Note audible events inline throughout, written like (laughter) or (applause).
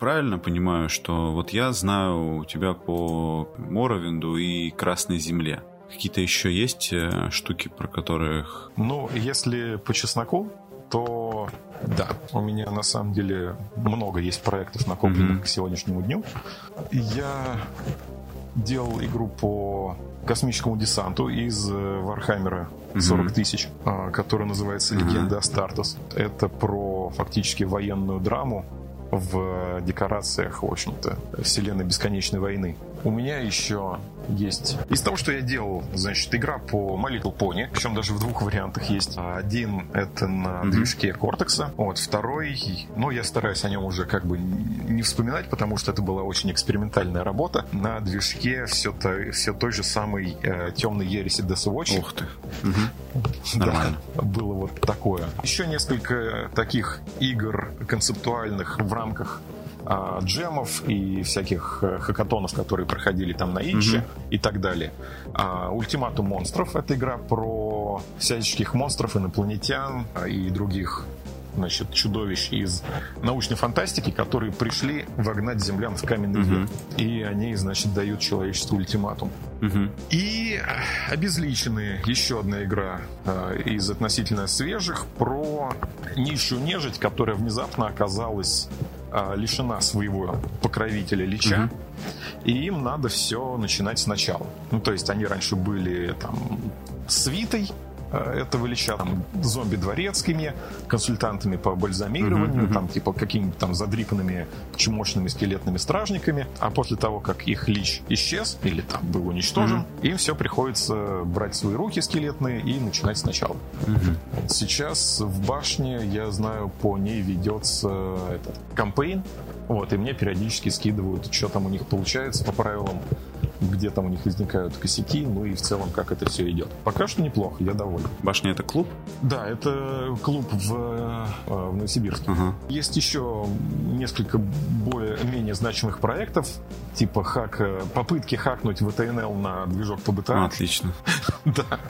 Правильно понимаю, что вот я знаю у тебя по Morrowind у и Красной Земле. Какие-то еще есть э, штуки, про которых... Ну, если по чесноку, то да, у меня на самом деле много есть проектов, накопленных mm-hmm. к сегодняшнему дню. Я делал игру по космическому десанту из э, Вархаммера 40 тысяч, mm-hmm. которая называется «Легенда mm-hmm. Астартес». Это про фактически военную драму в декорациях, в общем-то, вселенной бесконечной войны. У меня еще есть... Из того, что я делал, значит, игра по My Little Pony, причем даже в двух вариантах есть. Один — это на mm-hmm. движке Кортекса, вот, второй, ну, я стараюсь о нем уже как бы не вспоминать, потому что это была очень экспериментальная работа. На движке все, то, все той же самой э, темной ереси Death Watch. Ух ты. Угу. (laughs) Нормально. Да, было вот такое. Еще несколько таких игр концептуальных в рамках а, джемов и всяких э, хакатонов, которые проходили там на Иче mm-hmm. и так далее. А, Ультиматум монстров — это игра про всяческих монстров, инопланетян а, и других значит, чудовищ из научной фантастики, которые пришли вогнать землян в каменный век. Uh-huh. И они, значит, дают человечеству ультиматум. Uh-huh. И обезличенные еще одна игра э, из относительно свежих про низшую нежить, которая внезапно оказалась а, лишена своего покровителя Лича, угу. и им надо все начинать сначала. Ну, то есть они раньше были там свитой, Э, этого Ильича там, зомби-дворецкими, консультантами по бальзамированию, uh-huh. там, типа, какими-то там задрипанными чумошными скелетными стражниками. А после того, как их Лич исчез, или там был уничтожен, uh-huh. им все приходится брать свои руки скелетные и начинать сначала. Uh-huh. Сейчас в башне, я знаю, по ней ведется этот кампейн, вот, и мне периодически скидывают, что там у них получается по правилам где там у них возникают косяки, ну и в целом, как это все идет. Пока что неплохо, я доволен. Башня это клуб? Да, это клуб в, э, в Новосибирске. Ага. Есть еще несколько более-менее значимых проектов, типа хак, э, попытки хакнуть VTNL на движок PBTA. Отлично. (laughs) да,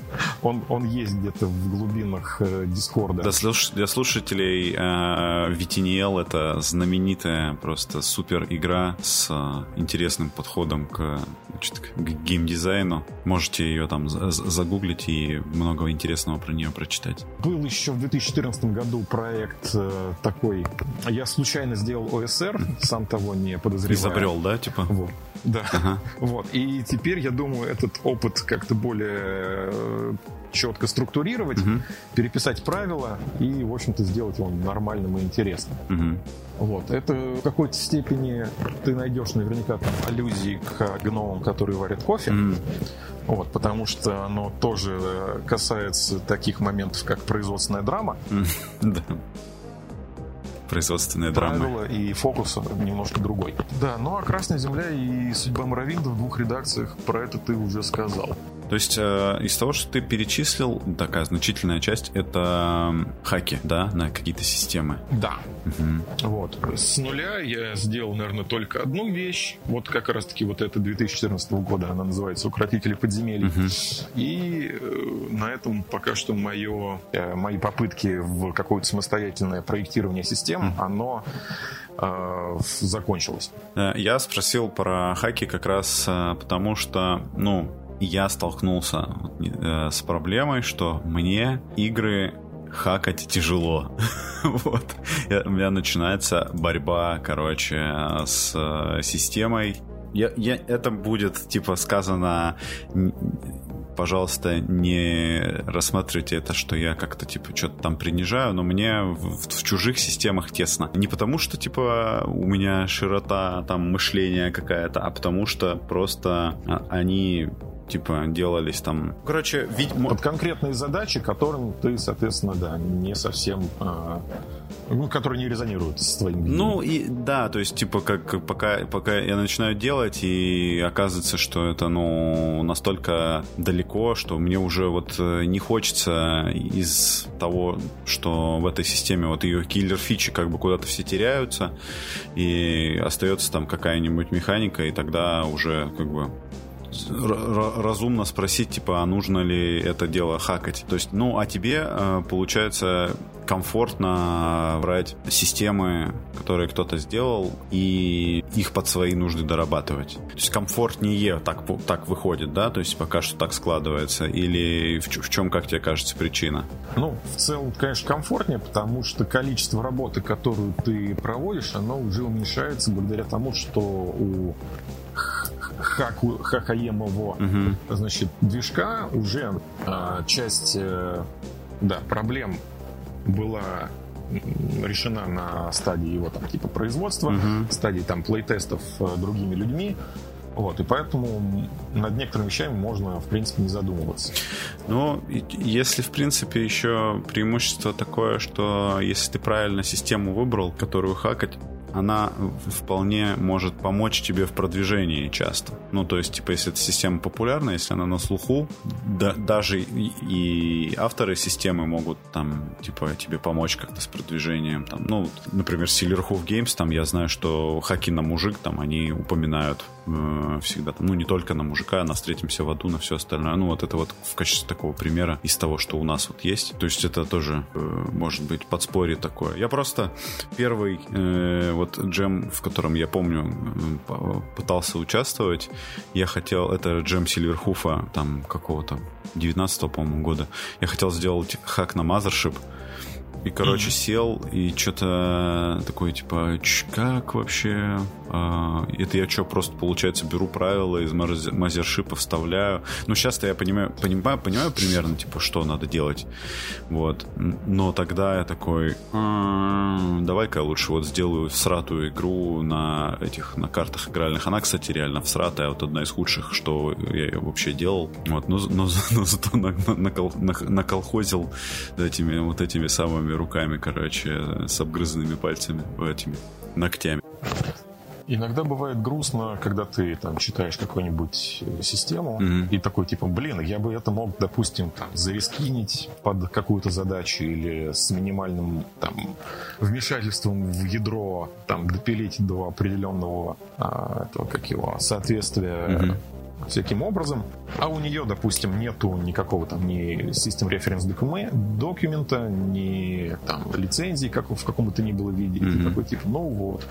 он, он есть где-то в глубинах э, Дискорда. Для, слуш- для слушателей э, VTNL это знаменитая просто супер игра с э, интересным подходом к значит, к геймдизайну. Можете ее там загуглить и много интересного про нее прочитать. Был еще в 2014 году проект э, такой. Я случайно сделал ОСР, сам того не подозревая. Изобрел, да, типа? Вот. Да. Ага. Вот. И теперь, я думаю, этот опыт как-то более э, четко структурировать, угу. переписать правила и, в общем-то, сделать его нормальным и интересным. Угу. Вот. Это в какой-то степени ты найдешь наверняка там аллюзии к гномам, которые варят кофе. Mm. Вот, потому что оно тоже касается таких моментов, как производственная драма. (laughs) Да. Производственная драма. Правила и фокус немножко другой. Да, ну а Красная Земля и Судьба Моровинда в двух редакциях, про это ты уже сказал. То есть э, из того, что ты перечислил, такая значительная часть это хаки, да, на какие-то системы. Да. Угу. Вот. С нуля я сделал, наверное, только одну вещь. Вот как раз-таки вот это 2014 года. Она называется «Укротители подземелий». Угу. И э, на этом пока что мое, э, мои попытки в какое-то самостоятельное проектирование систем, угу. оно э, закончилось. Э, я спросил про хаки как раз э, потому, что, ну, я столкнулся э, с проблемой, что мне игры хакать тяжело. (laughs) вот. у меня начинается борьба, короче, с э, системой. Я, я, это будет, типа, сказано пожалуйста, не рассматривайте это, что я как-то, типа, что-то там принижаю, но мне в, в чужих системах тесно. Не потому, что, типа, у меня широта там мышления какая-то, а потому что просто а, они типа делались там. Короче, видимо... Под конкретные задачи, которым ты, соответственно, да, не совсем... Э, ну, которые не резонируют с твоим видением. Ну, и да, то есть, типа, как пока, пока я начинаю делать, и оказывается, что это, ну, настолько далеко, что мне уже вот э, не хочется из того, что в этой системе вот ее киллер-фичи как бы куда-то все теряются, и остается там какая-нибудь механика, и тогда уже как бы разумно спросить, типа, а нужно ли это дело хакать. То есть, ну, а тебе, э, получается, комфортно брать системы, которые кто-то сделал, и их под свои нужды дорабатывать. То есть комфортнее так, так выходит, да? То есть пока что так складывается. Или в, в чем, как тебе кажется, причина? Ну, в целом, конечно, комфортнее, потому что количество работы, которую ты проводишь, оно уже уменьшается благодаря тому, что у хаку, хакаемового, угу. значит, движка уже э, часть э, да, проблем была решена на стадии его там типа производства, угу. стадии там плейтестов э, другими людьми. Вот, и поэтому над некоторыми вещами можно, в принципе, не задумываться. Ну, если, в принципе, еще преимущество такое, что если ты правильно систему выбрал, которую хакать, она вполне может помочь тебе в продвижении часто. Ну, то есть, типа, если эта система популярна, если она на слуху, да, даже и, авторы системы могут там, типа, тебе помочь как-то с продвижением. Там, ну, например, Silverhoof Games, там я знаю, что хаки на мужик, там они упоминают э, всегда, ну, не только на мужика, на встретимся в аду, на все остальное. Ну, вот это вот в качестве такого примера из того, что у нас вот есть. То есть это тоже э, может быть подспорье такое. Я просто первый э, вот джем, в котором я помню, пытался участвовать, я хотел, это джем Сильверхуфа, там какого-то 19 по-моему, года, я хотел сделать хак на Mothership, и, короче, mm-hmm. сел и что-то такое, типа, как вообще? А, это я что, просто, получается, беру правила из мазершипа, вставляю. Ну, сейчас-то я понимаю, понимаю, понимаю примерно, типа, что надо делать. Вот. Но тогда я такой, «А, давай-ка лучше вот сделаю всратую игру на этих, на картах игральных. Она, кстати, реально всратая, вот одна из худших, что я вообще делал. Вот, но, но, но зато наколхозил этими, вот этими самыми голыми руками, короче, с обгрызанными пальцами, этими ногтями. Иногда бывает грустно, когда ты там читаешь какую-нибудь э, систему mm-hmm. и такой типа, блин, я бы это мог, допустим, там, зарискинить под какую-то задачу или с минимальным там вмешательством в ядро там допилить до определенного а, этого как его соответствия mm-hmm всяким образом, а у нее, допустим, нету никакого там ни систем референс документа, ни там лицензии, как в каком бы то ни было виде, mm-hmm. такой типа, ну вот,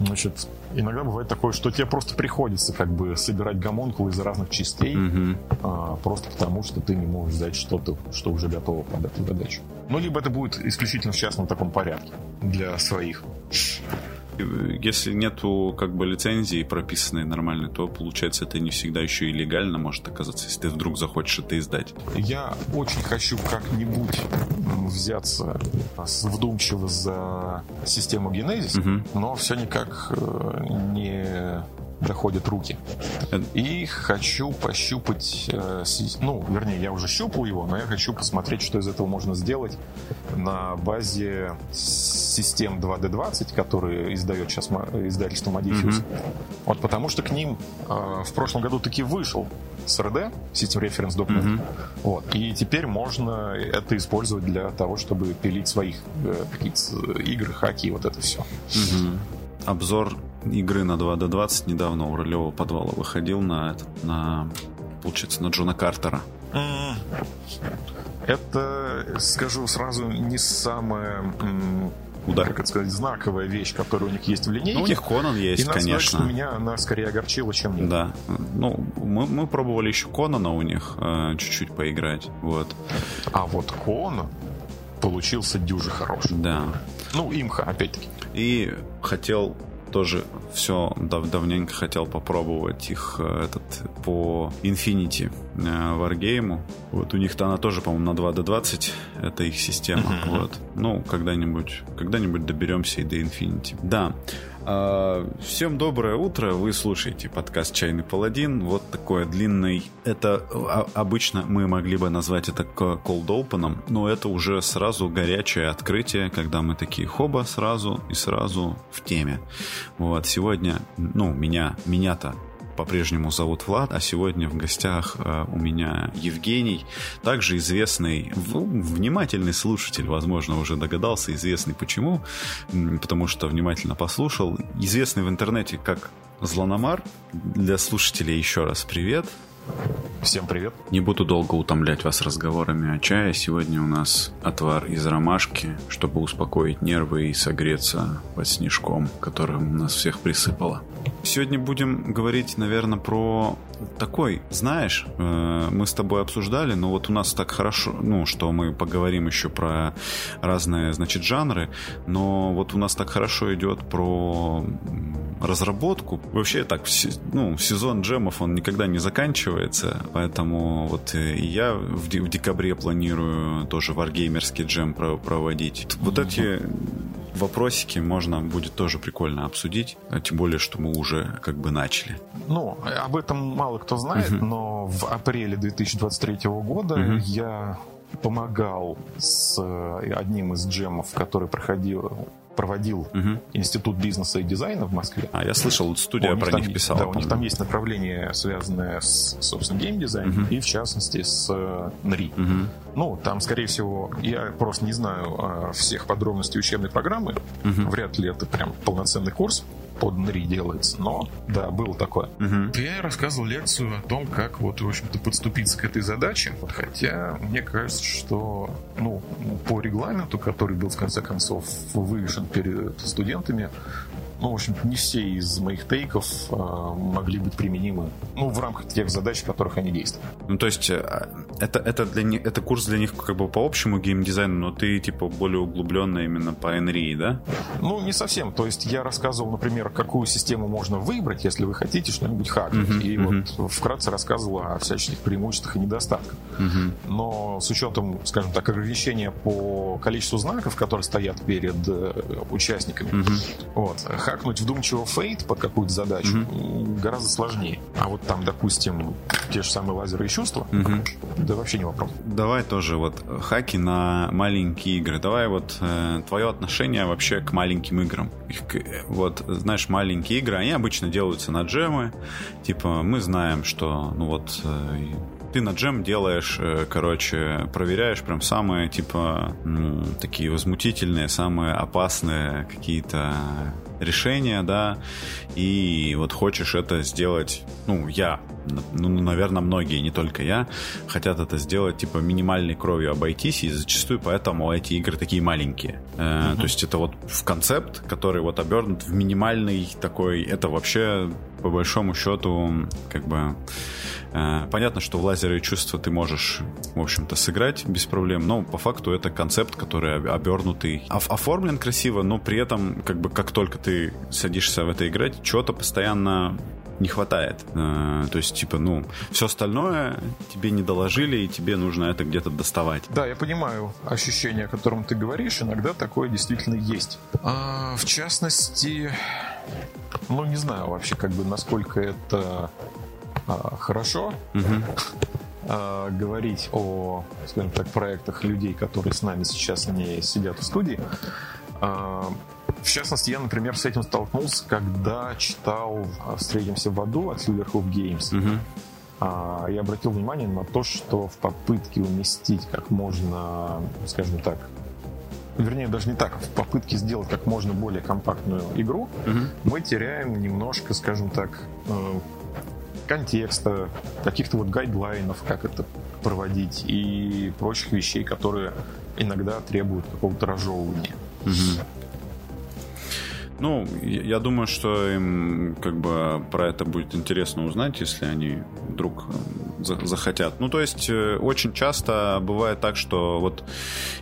значит, иногда бывает такое, что тебе просто приходится как бы собирать гомонкулы из разных частей, mm-hmm. а, просто потому что ты не можешь взять что-то, что уже готово под эту задачу. Ну, либо это будет исключительно в частном таком порядке для своих. Если нету как бы лицензии прописанной нормальной, то получается это не всегда еще и легально может оказаться, если ты вдруг захочешь это издать. Я очень хочу как-нибудь взяться вдумчиво за систему Genesis, угу. но все никак э, не доходят руки. И хочу пощупать, э, ну, вернее, я уже щупал его, но я хочу посмотреть, что из этого можно сделать на базе систем 2D20, которые издает сейчас издательство Modifius. Mm-hmm. Вот потому что к ним э, в прошлом году таки вышел SRD, System Reference Document. Mm-hmm. Вот. И теперь можно это использовать для того, чтобы пилить своих э, какие-то игры, хаки, вот это все. Mm-hmm. Обзор игры на 2D20 недавно у Ролевого подвала выходил на, этот, на получается, на Джона Картера. Это, скажу сразу, не самая удар, как это сказать, знаковая вещь, которая у них есть в линейке. Ну, у них Конан есть, и конечно. Сказать, что меня она скорее огорчила, чем нет. Да. Ну, мы, мы пробовали еще Конана у них э, чуть-чуть поиграть. Вот. А вот Конан получился дюже хороший. Да. Ну, имха, опять-таки. И хотел тоже все дав давненько хотел попробовать их э, этот по Infinity э, Wargame. Вот у них-то она тоже, по-моему, на 2D20. Это их система. Uh-huh. Вот. Ну, когда-нибудь, когда-нибудь доберемся и до Infinity. Да. А, всем доброе утро. Вы слушаете подкаст «Чайный паладин». Вот такой длинный. Это а, обычно мы могли бы назвать это cold open, но это уже сразу горячее открытие, когда мы такие хоба сразу и сразу в теме. Вот сегодня, ну, меня, меня-то по-прежнему зовут Влад, а сегодня в гостях э, у меня Евгений, также известный, внимательный слушатель, возможно, уже догадался, известный почему, потому что внимательно послушал, известный в интернете как Злономар. Для слушателей еще раз привет. Всем привет. Не буду долго утомлять вас разговорами о чае. Сегодня у нас отвар из ромашки, чтобы успокоить нервы и согреться под снежком, которым нас всех присыпало. Сегодня будем говорить, наверное, про такой, знаешь, э, мы с тобой обсуждали, но вот у нас так хорошо, ну, что мы поговорим еще про разные, значит, жанры, но вот у нас так хорошо идет про разработку. Вообще так, ну, сезон джемов, он никогда не заканчивается, поэтому вот и я в декабре планирую тоже варгеймерский джем проводить. Вот эти вопросики можно будет тоже прикольно обсудить, а тем более, что мы уже как бы начали. Ну, об этом мало кто знает, uh-huh. но в апреле 2023 года uh-huh. я помогал с э, одним из джемов, который проходил проводил угу. Институт бизнеса и дизайна в Москве. А я слышал, студия про них писала. Да, у них там есть направление, связанное с, собственно, геймдизайном угу. и, в частности, с э, НРИ. Угу. Ну, там, скорее всего, я просто не знаю э, всех подробностей учебной программы. Угу. Вряд ли это прям полноценный курс под НРИ делается. Но, да, было такое. Угу. Я рассказывал лекцию о том, как вот, в общем-то, подступиться к этой задаче. Хотя, мне кажется, что, ну, по регламенту, который был, в конце концов, вывешен перед студентами, ну, в общем не все из моих тейков э, могли быть применимы, ну, в рамках тех задач, в которых они действуют. Ну, то есть, э, это, это, для них, это курс для них как бы по общему геймдизайну, но ты, типа, более углубленно именно по NRI, да? Ну, не совсем. То есть, я рассказывал, например, какую систему можно выбрать, если вы хотите что-нибудь хакнуть. Uh-huh, и uh-huh. вот вкратце рассказывал о всяческих преимуществах и недостатках. Uh-huh. Но с учетом, скажем так, ограничения по количеству знаков, которые стоят перед э, участниками, uh-huh. вот, хакнуть вдумчиво фейт под какую-то задачу mm-hmm. гораздо сложнее. А вот там, допустим, те же самые лазеры и чувства, mm-hmm. да вообще не вопрос. Давай тоже вот хаки на маленькие игры. Давай вот э, твое отношение вообще к маленьким играм. Их, э, вот, знаешь, маленькие игры, они обычно делаются на джемы. Типа, мы знаем, что, ну вот, э, ты на джем делаешь, э, короче, проверяешь прям самые, типа, ну, такие возмутительные, самые опасные какие-то решения, да, и вот хочешь это сделать, ну, я, ну, наверное, многие, не только я, хотят это сделать, типа, минимальной кровью обойтись, и зачастую поэтому эти игры такие маленькие. Uh-huh. То есть это вот в концепт, который вот обернут в минимальный такой, это вообще, по большому счету, как бы Э, понятно, что в лазеры и чувства ты можешь, в общем-то, сыграть без проблем, но по факту это концепт, который обернутый, оформлен красиво, но при этом, как бы, как только ты садишься в это играть, чего-то постоянно не хватает. Э, то есть, типа, ну, все остальное тебе не доложили, и тебе нужно это где-то доставать. Да, я понимаю ощущение, о котором ты говоришь. Иногда такое действительно есть. А, в частности, ну, не знаю вообще, как бы, насколько это а, хорошо а, говорить о, скажем так, проектах людей, которые с нами сейчас не сидят в студии. А, в частности, я, например, с этим столкнулся, когда читал «Встретимся в аду» от Silverhoof Games. Угу. Я обратил внимание на то, что в попытке уместить как можно, скажем так, вернее, даже не так, в попытке сделать как можно более компактную игру, угу. мы теряем немножко, скажем так, э, контекста, каких-то вот гайдлайнов, как это проводить и прочих вещей, которые иногда требуют какого-то разжевывания. Угу. Ну, я думаю, что им как бы про это будет интересно узнать, если они вдруг э, захотят. Ну, то есть, э, очень часто бывает так, что вот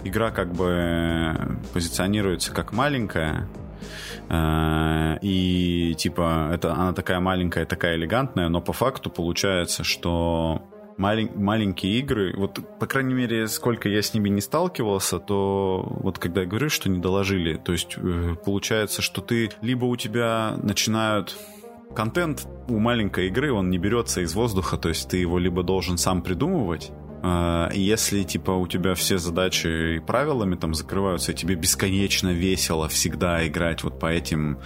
игра как бы позиционируется как маленькая, Э, и типа это она такая маленькая, такая элегантная, но по факту получается, что малень, маленькие игры, вот, по крайней мере, сколько я с ними не сталкивался, то вот когда я говорю, что не доложили, то есть э, получается, что ты либо у тебя начинают контент у маленькой игры, он не берется из воздуха, то есть ты его либо должен сам придумывать, если, типа, у тебя все задачи и правилами там закрываются, и тебе бесконечно весело всегда играть вот по этим,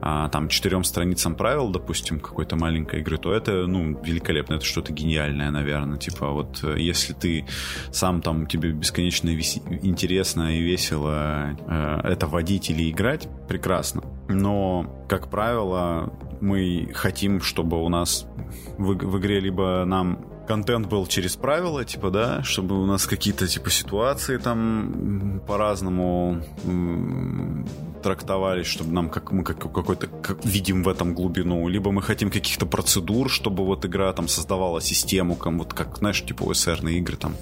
а, там, четырем страницам правил, допустим, какой-то маленькой игры, то это, ну, великолепно, это что-то гениальное, наверное. Типа, вот, э, если ты сам там, тебе бесконечно вес... интересно и весело э, это водить или играть, прекрасно. Но, как правило, мы хотим, чтобы у нас в, в игре либо нам контент был через правила, типа, да, чтобы у нас какие-то, типа, ситуации там по-разному трактовались, чтобы нам как мы как, какой-то как, видим в этом глубину, либо мы хотим каких-то процедур, чтобы вот игра там создавала систему, как, вот как, знаешь, типа OSR игры там.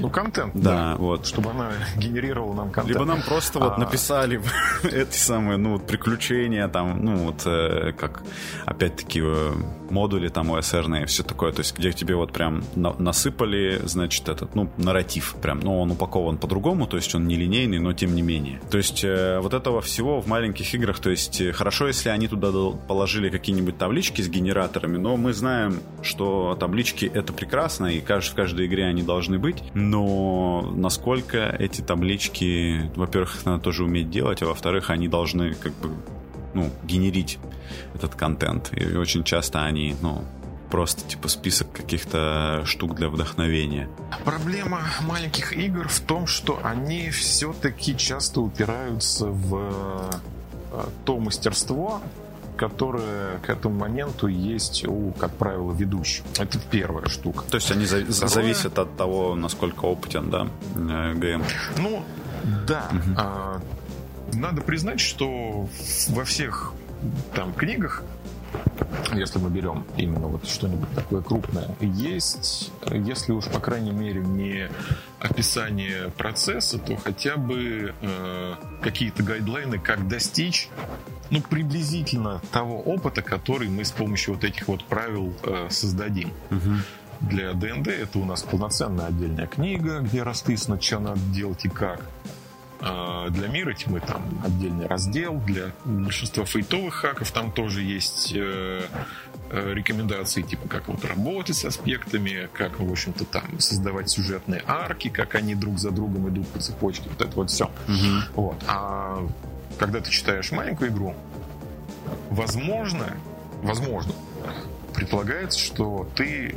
Ну, контент, да, да, вот. Чтобы она (laughs) генерировала нам контент. Либо нам просто а... вот написали (laughs) эти самые, ну, вот приключения там, ну, вот э, как, опять-таки, э, модули там OSR и все такое, то есть где тебе вот прям на насыпали, значит, этот, ну, нарратив прям, но он упакован по-другому, то есть он не линейный, но тем не менее. То есть э, вот этого всего в маленьких играх, то есть э, хорошо, если они туда положили какие-нибудь таблички с генераторами, но мы знаем, что таблички это прекрасно, и в каждой игре они должны быть, но насколько эти таблички, во-первых, их надо тоже уметь делать, а во-вторых, они должны как бы ну, генерить этот контент. И очень часто они, ну, просто типа список каких-то штук для вдохновения. Проблема маленьких игр в том, что они все-таки часто упираются в э, то мастерство, которое к этому моменту есть у, как правило, ведущего. Это первая штука. То есть они за- Второе... зависят от того, насколько опытен, да, э, ГМ. Ну, да. Угу. А, надо признать, что во всех там книгах если мы берем именно вот что-нибудь такое крупное, есть, если уж по крайней мере не описание процесса, то хотя бы э, какие-то гайдлайны, как достичь ну, приблизительно того опыта, который мы с помощью вот этих вот правил э, создадим. Угу. Для ДНД это у нас полноценная отдельная книга, где расписано, что надо делать и как. А, для мира тьмы там отдельный раздел, для большинства фейтовых хаков там тоже есть э, э, рекомендации, типа как вот работать с аспектами, как, в общем-то, там создавать сюжетные арки, как они друг за другом идут по цепочке, вот это вот все. Угу. Вот. А когда ты читаешь маленькую игру, возможно, возможно, предполагается, что ты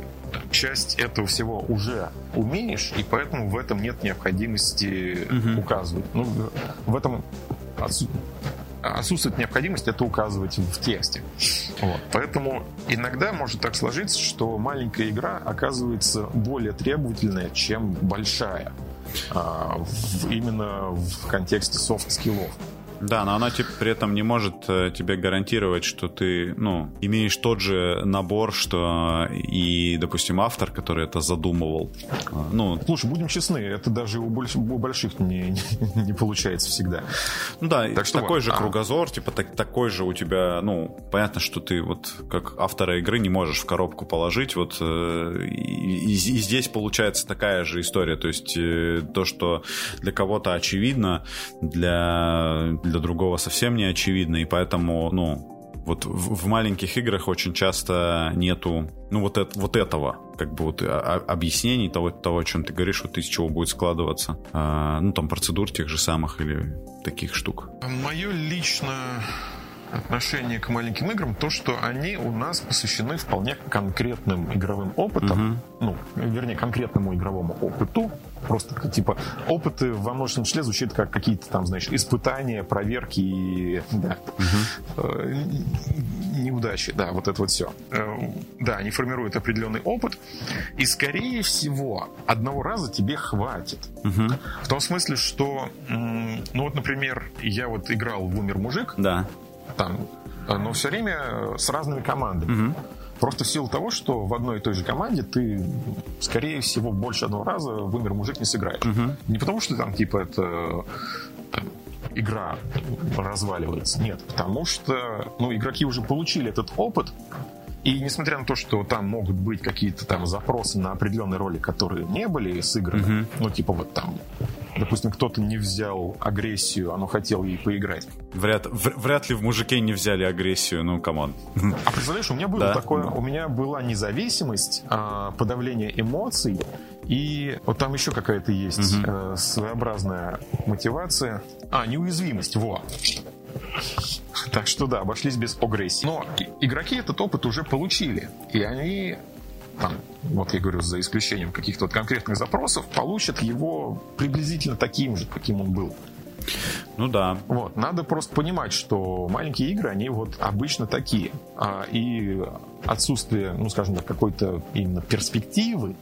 часть этого всего уже умеешь, и поэтому в этом нет необходимости угу. указывать. Ну, в этом отсутствует необходимость это указывать в тексте. Вот. Поэтому иногда может так сложиться, что маленькая игра оказывается более требовательная, чем большая. А, в, именно в контексте soft skill ов. Да, но она типа, при этом не может э, тебе гарантировать, что ты, ну, имеешь тот же набор, что и, допустим, автор, который это задумывал. А, ну, Слушай, будем честны, это даже у, больш, у больших не, (laughs) не, получается всегда. Ну да, так что такой вот, же а... кругозор, типа так, такой же у тебя, ну, понятно, что ты вот как автора игры не можешь в коробку положить, вот э, и, и, и здесь получается такая же история, то есть э, то, что для кого-то очевидно, для для другого совсем не очевидно, и поэтому, ну, вот в, в маленьких играх очень часто нету, ну, вот, это, вот этого, как бы вот а, а, объяснений того, того, о чем ты говоришь, вот из чего будет складываться, а, ну, там, процедур тех же самых или таких штук. Мое личное отношение к маленьким играм то, что они у нас посвящены вполне конкретным игровым опытом, угу. ну, вернее, конкретному игровому опыту, просто типа опыты во множественном числе звучит как какие-то там, знаешь, испытания, проверки и да, угу. неудачи, да, вот это вот все. Э, да, они формируют определенный опыт, и скорее всего одного раза тебе хватит. Угу. В том смысле, что, ну вот, например, я вот играл в «Умер мужик», да. Там, но все время с разными командами. Угу. Просто в силу того, что в одной и той же команде ты, скорее всего, больше одного раза в умер мужик не сыграешь. Угу. Не потому, что там, типа, это там, игра разваливается. Нет, потому что ну, игроки уже получили этот опыт, и несмотря на то, что там могут быть какие-то там запросы на определенные роли, которые не были сыграны, mm-hmm. ну, типа вот там, допустим, кто-то не взял агрессию, а но хотел ей поиграть. Вряд, в, вряд ли в мужике не взяли агрессию, ну, come on. А представляешь, у меня было да? такое, у меня была независимость, а, подавление эмоций, и вот там еще какая-то есть угу. своеобразная мотивация. А, неуязвимость, во. Так что да, обошлись без агрессии. Но игроки этот опыт уже получили. И они там, вот я говорю, за исключением каких-то вот конкретных запросов, получат его приблизительно таким же, каким он был. Ну да. Вот. Надо просто понимать, что маленькие игры, они вот обычно такие. А, и отсутствие, ну, скажем так, какой-то именно перспективы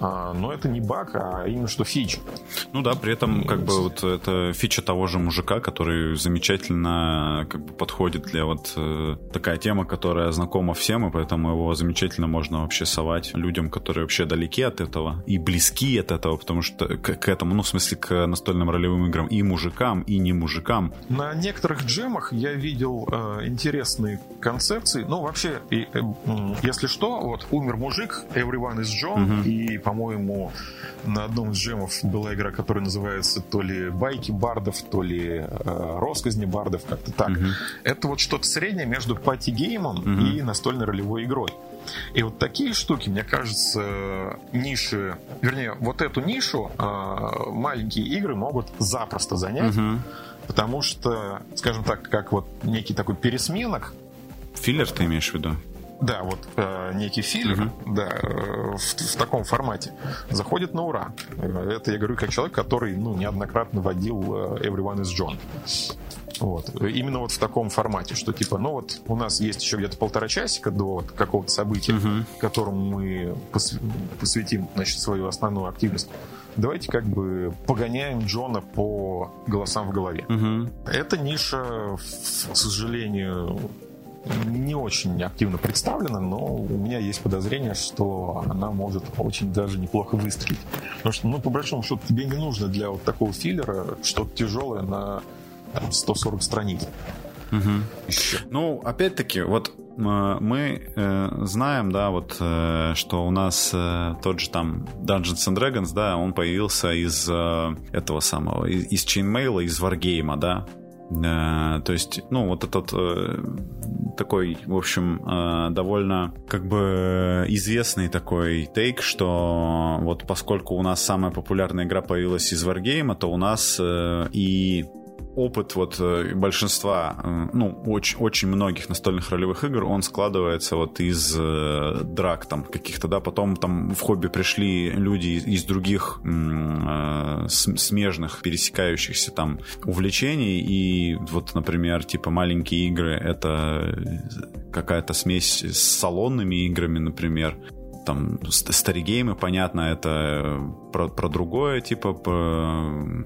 но это не баг, а именно что фича. Ну да, при этом как бы вот это фича того же мужика, который замечательно как бы подходит для вот э, такая тема, которая знакома всем, и поэтому его замечательно можно вообще совать людям, которые вообще далеки от этого и близки от этого, потому что к, к этому, ну в смысле к настольным ролевым играм и мужикам, и не мужикам. На некоторых джемах я видел э, интересные концепции. Ну вообще, и, э, если что, вот умер мужик, Everyone is John, угу. и по-моему, на одном из джемов была игра, которая называется то ли «Байки бардов», то ли э, «Россказни бардов», как-то так. Угу. Это вот что-то среднее между party game ом угу. и настольной ролевой игрой. И вот такие штуки, мне кажется, ниши, вернее, вот эту нишу э, маленькие игры могут запросто занять, угу. потому что, скажем так, как вот некий такой пересменок. Филлер ты имеешь в виду? Да, вот э, некий филлер, uh-huh. да, э, в, в таком формате заходит на ура. Это я говорю как человек, который ну, неоднократно водил э, Everyone is John. Вот. Именно вот в таком формате, что типа, ну вот у нас есть еще где-то полтора часика до вот какого-то события, uh-huh. которому мы посвятим, значит, свою основную активность. Давайте как бы погоняем Джона по голосам в голове. Uh-huh. Эта ниша, к сожалению, не очень активно представлена, но у меня есть подозрение, что она может очень даже неплохо выстрелить. Потому что, ну, по большому счету, тебе не нужно для вот такого филлера что-то тяжелое на там, 140 страниц. Угу. Еще. Ну, опять-таки, вот э, мы э, знаем, да, вот, э, что у нас э, тот же там Dungeons and Dragons, да, он появился из э, этого самого, из, из Chainmail, из Wargame, да, то есть, ну, вот этот э, такой, в общем, э, довольно как бы известный такой тейк, что вот поскольку у нас самая популярная игра появилась из Wargame, то у нас и опыт вот э, большинства, э, ну, очень, очень многих настольных ролевых игр, он складывается вот из э, драк там каких-то, да, потом там в хобби пришли люди из, других смежных, пересекающихся там увлечений, и вот, например, типа маленькие игры, это какая-то смесь с салонными играми, например, там старигеймы, понятно, это про, про другое, типа, про,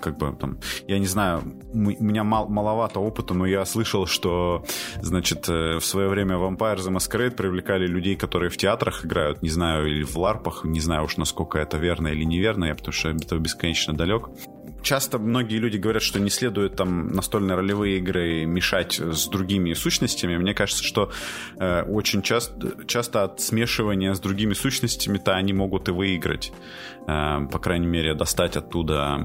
как бы там, я не знаю, у меня мал, маловато опыта, но я слышал, что, значит, э, в свое время Vampire the Masquerade привлекали людей, которые в театрах играют, не знаю, или в ларпах, не знаю уж, насколько это верно или неверно, я потому что этого бесконечно далек часто многие люди говорят, что не следует там настольные ролевые игры мешать с другими сущностями. Мне кажется, что э, очень часто, часто от смешивания с другими сущностями-то они могут и выиграть. Э, по крайней мере, достать оттуда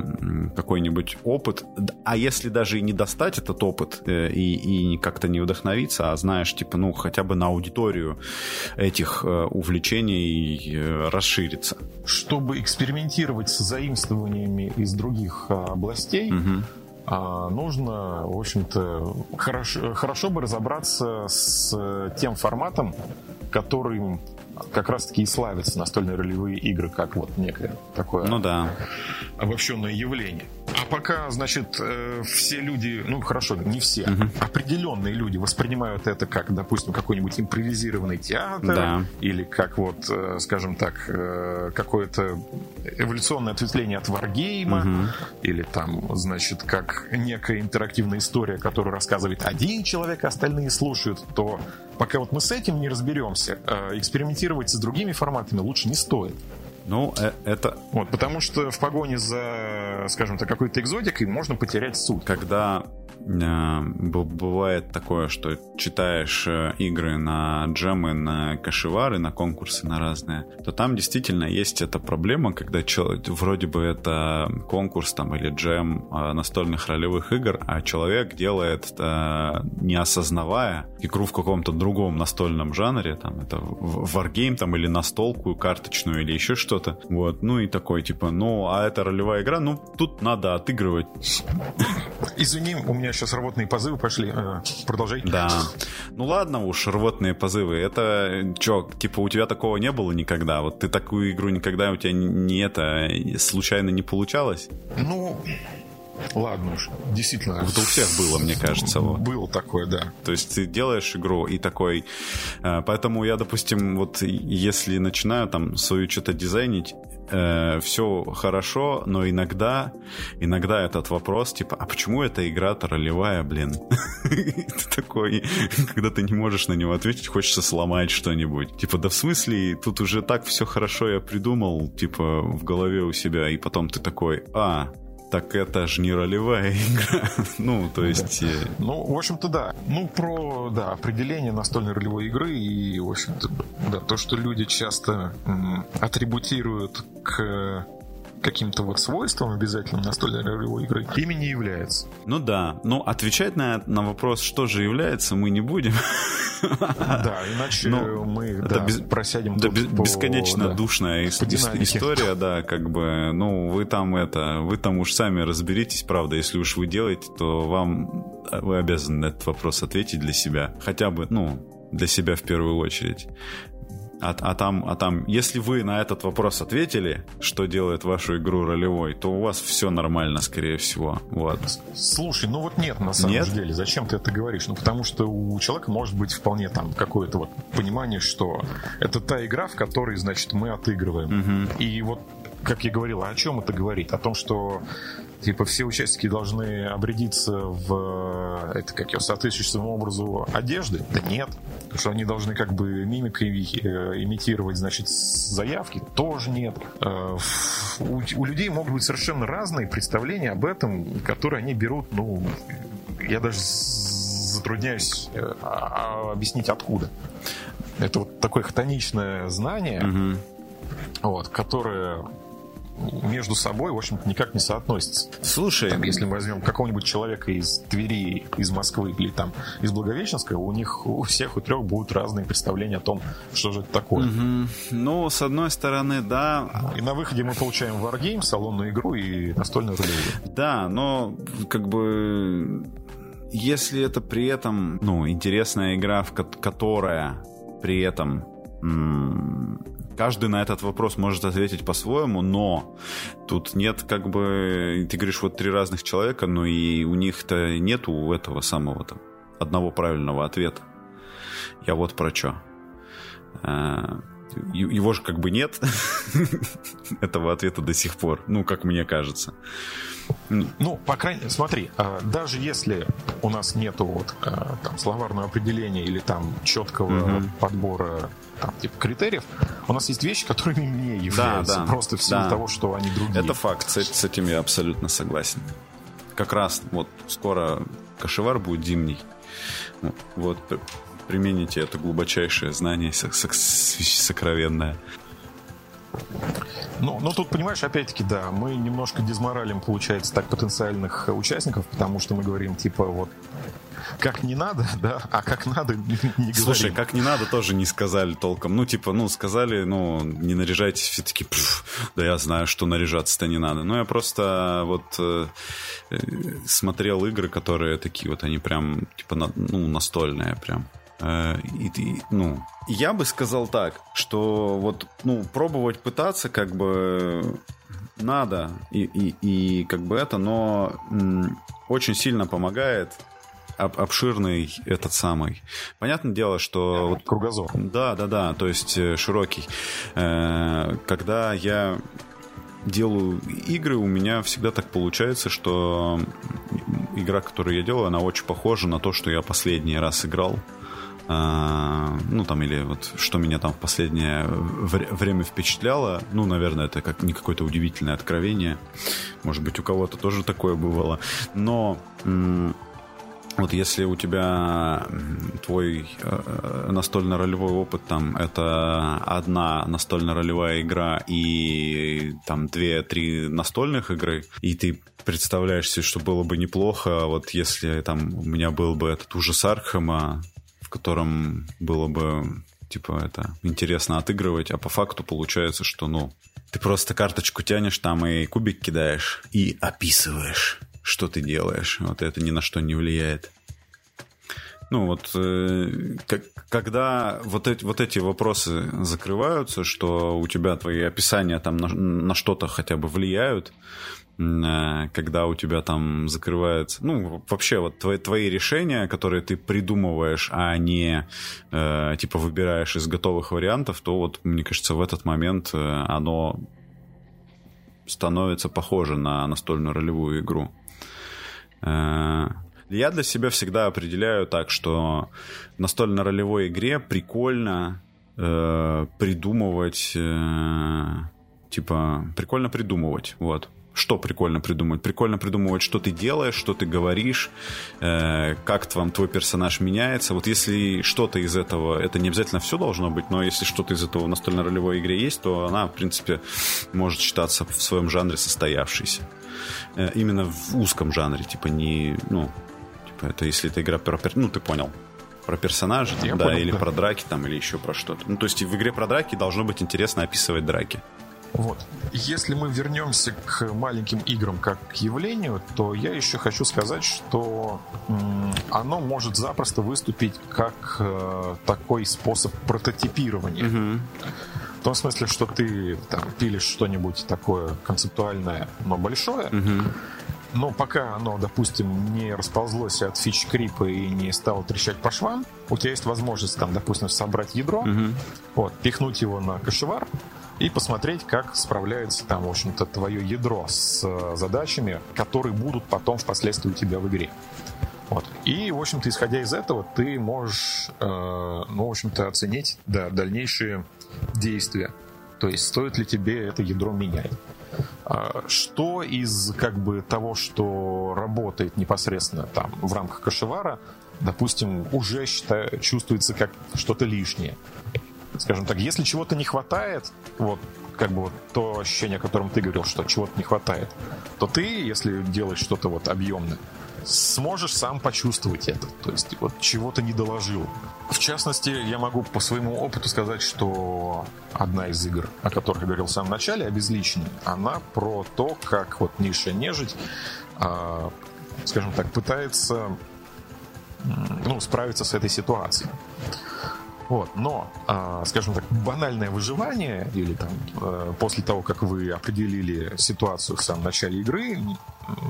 какой-нибудь опыт. А если даже и не достать этот опыт э, и, и как-то не вдохновиться, а знаешь, типа, ну, хотя бы на аудиторию этих э, увлечений расшириться. Чтобы экспериментировать с заимствованиями из других областей, угу нужно, в общем-то, хорошо, хорошо бы разобраться с тем форматом, который как раз-таки и славятся настольные ролевые игры, как вот некое такое ну, да. обобщенное явление. А пока, значит, э, все люди, ну хорошо, не все, угу. определенные люди воспринимают это как, допустим, какой-нибудь импровизированный театр, да. или как вот, э, скажем так, э, какое-то эволюционное ответвление от варгейма, угу. или там, значит, как некая интерактивная история, которую рассказывает один человек, а остальные слушают, то пока вот мы с этим не разберемся, экспериментировать с другими форматами лучше не стоит. Ну, э, это... Вот, потому что в погоне за, скажем так, какой-то экзотикой можно потерять суть. Когда э, бывает такое, что читаешь э, игры на джемы, на кашевары, на конкурсы, на разные, то там действительно есть эта проблема, когда человек, вроде бы это конкурс там или джем э, настольных ролевых игр, а человек делает, не осознавая, игру в каком-то другом настольном жанре, там это варгейм там или настолку карточную или еще что-то, вот, ну и такой типа, ну а это ролевая игра, ну тут надо отыгрывать. Извини, у меня сейчас рвотные позывы пошли. Э, продолжай. Да. Ну ладно уж, рвотные позывы. Это что, типа у тебя такого не было никогда? Вот ты такую игру никогда у тебя не это случайно не получалось? Ну, Ладно уж, действительно. Это у всех было, мне кажется. Вот. Было такое, да. То есть ты делаешь игру и такой... Э, поэтому я, допустим, вот если начинаю там свою что-то дизайнить, э, все хорошо, но иногда, иногда этот вопрос, типа, а почему эта игра ролевая, блин? (laughs) Ты такой, когда ты не можешь на него ответить, хочется сломать что-нибудь. Типа, да в смысле, тут уже так все хорошо я придумал, типа, в голове у себя, и потом ты такой, а, так это же не ролевая (laughs) игра. ну, то есть... Да. Э, ну, в общем-то, да. Ну, про, да, определение настольной ролевой игры и, в общем-то, да, то, что люди часто м- атрибутируют к каким-то вот свойством обязательным настольной ролевой игры, ими не является. Ну да, но отвечать на, на вопрос, что же является, мы не будем. (laughs) Да, иначе ну, мы это да, без, просядем да, по, бесконечно да, душная история, да, как бы, ну, вы там это, вы там уж сами разберитесь, правда, если уж вы делаете, то вам, вы обязаны на этот вопрос ответить для себя, хотя бы, ну, для себя в первую очередь. А, а, там, а там, если вы на этот вопрос ответили, что делает вашу игру ролевой, то у вас все нормально, скорее всего. Вот. Слушай, ну вот нет, на самом нет? деле. Зачем ты это говоришь? Ну, потому что у человека может быть вполне там какое-то вот понимание, что это та игра, в которой, значит, мы отыгрываем. Угу. И вот как я говорил, о чем это говорит? О том, что типа все участники должны обрядиться в это как его соответствующему образу одежды? Да нет. Потому что они должны как бы мимикой э, имитировать, значит, заявки? Тоже нет. Э, у, у людей могут быть совершенно разные представления об этом, которые они берут, ну, я даже затрудняюсь э, а, объяснить откуда. Это вот такое хтоничное знание, угу. вот, которое между собой, в общем-то, никак не соотносятся. Слушай... Там, если мы возьмем какого-нибудь человека из Твери, из Москвы или там из Благовещенска, у них у всех у трех будут разные представления о том, что же это такое. Угу. Ну, с одной стороны, да. И на выходе мы получаем Wargame, салонную игру и настольную ролевую. Да, но как бы если это при этом, ну, интересная игра, в которая при этом каждый на этот вопрос может ответить по-своему, но тут нет как бы... Ты говоришь, вот три разных человека, но и у них-то нету этого самого там одного правильного ответа. Я вот про что. А, его же как бы нет, (laughs) этого ответа до сих пор, ну, как мне кажется. Ну, по крайней мере, смотри, а, даже если у нас нету вот а, там словарного определения или там четкого угу. подбора там, типа, критериев, у нас есть вещи, которыми не являются, да, да, просто в силу да. того, что они другие. Это факт, с, с этим я абсолютно согласен. Как раз вот скоро кошевар будет зимний. Вот, примените это глубочайшее знание сокровенное. Ну, ну, тут, понимаешь, опять-таки, да, мы немножко дезморалим, получается, так потенциальных участников, потому что мы говорим, типа, вот, как не надо, (laughs) да, а как надо (laughs) не говорим. Слушай, как не надо тоже не сказали толком. Ну, типа, ну, сказали, ну, не наряжайтесь, все таки да я знаю, что наряжаться-то не надо. Ну, я просто вот э, э, смотрел игры, которые такие вот, они прям, типа, на, ну, настольные прям. Э, и, и, ну, я бы сказал так, что вот, ну, пробовать пытаться как бы надо и, и, и как бы это, но м, очень сильно помогает об, обширный этот самый. Понятное дело, что... Вот, Кругозор. Да, да, да, то есть э, широкий. Э, когда я делаю игры, у меня всегда так получается, что игра, которую я делаю, она очень похожа на то, что я последний раз играл. А, ну, там, или вот что меня там в последнее время впечатляло. Ну, наверное, это как не какое-то удивительное откровение. Может быть, у кого-то тоже такое бывало. Но вот если у тебя твой э, настольно-ролевой опыт там это одна настольно-ролевая игра и там две-три настольных игры, и ты представляешь себе, что было бы неплохо, вот если там у меня был бы этот ужас Архема, в котором было бы типа это интересно отыгрывать, а по факту получается, что ну ты просто карточку тянешь там и кубик кидаешь и описываешь что ты делаешь. Вот это ни на что не влияет. Ну вот, э, как, когда вот эти, вот эти вопросы закрываются, что у тебя твои описания там на, на что-то хотя бы влияют, когда у тебя там закрывается, ну, вообще вот твои, твои решения, которые ты придумываешь, а не э, типа выбираешь из готовых вариантов, то вот, мне кажется, в этот момент э, оно становится похоже на настольную ролевую игру. Э, я для себя всегда определяю так, что настольно-ролевой игре прикольно э, придумывать, э, типа, прикольно придумывать, вот. Что прикольно придумывать? Прикольно придумывать, что ты делаешь, что ты говоришь, э, как там твой персонаж меняется. Вот если что-то из этого, это не обязательно все должно быть, но если что-то из этого в настольно-ролевой игре есть, то она, в принципе, может считаться в своем жанре состоявшейся. Э, именно в узком жанре, типа не, ну, типа это если это игра про, ну ты понял, про персонажа, там, да, понял, или да. про драки, там, или еще про что-то. Ну, то есть в игре про драки должно быть интересно описывать драки. Вот. Если мы вернемся к маленьким играм как к явлению, то я еще хочу сказать, что оно может запросто выступить как э, такой способ прототипирования. Угу. В том смысле, что ты там пилишь что-нибудь такое концептуальное, но большое, угу. Но пока оно, допустим, не расползлось от фич крипа и не стало трещать по швам, у тебя есть возможность там, допустим, собрать ядро, угу. вот, пихнуть его на кошевар и посмотреть, как справляется там, в общем-то, твое ядро с э, задачами, которые будут потом впоследствии у тебя в игре. Вот. И, в общем-то, исходя из этого, ты можешь, э, ну, в общем-то, оценить да, дальнейшие действия. То есть, стоит ли тебе это ядро менять. А, что из как бы того, что работает непосредственно там в рамках кошевара, допустим, уже считаю, чувствуется как что-то лишнее. Скажем так, если чего-то не хватает, вот как бы вот то ощущение, о котором ты говорил, что чего-то не хватает, то ты, если делаешь что-то вот объемное, сможешь сам почувствовать это. То есть вот чего-то не доложил. В частности, я могу по своему опыту сказать, что одна из игр, о которых я говорил в самом начале, обезличенная, она про то, как вот низшая нежить, э, скажем так, пытается ну, справиться с этой ситуацией. Вот. Но, э, скажем так, банальное выживание или там э, после того, как вы определили ситуацию в самом начале игры,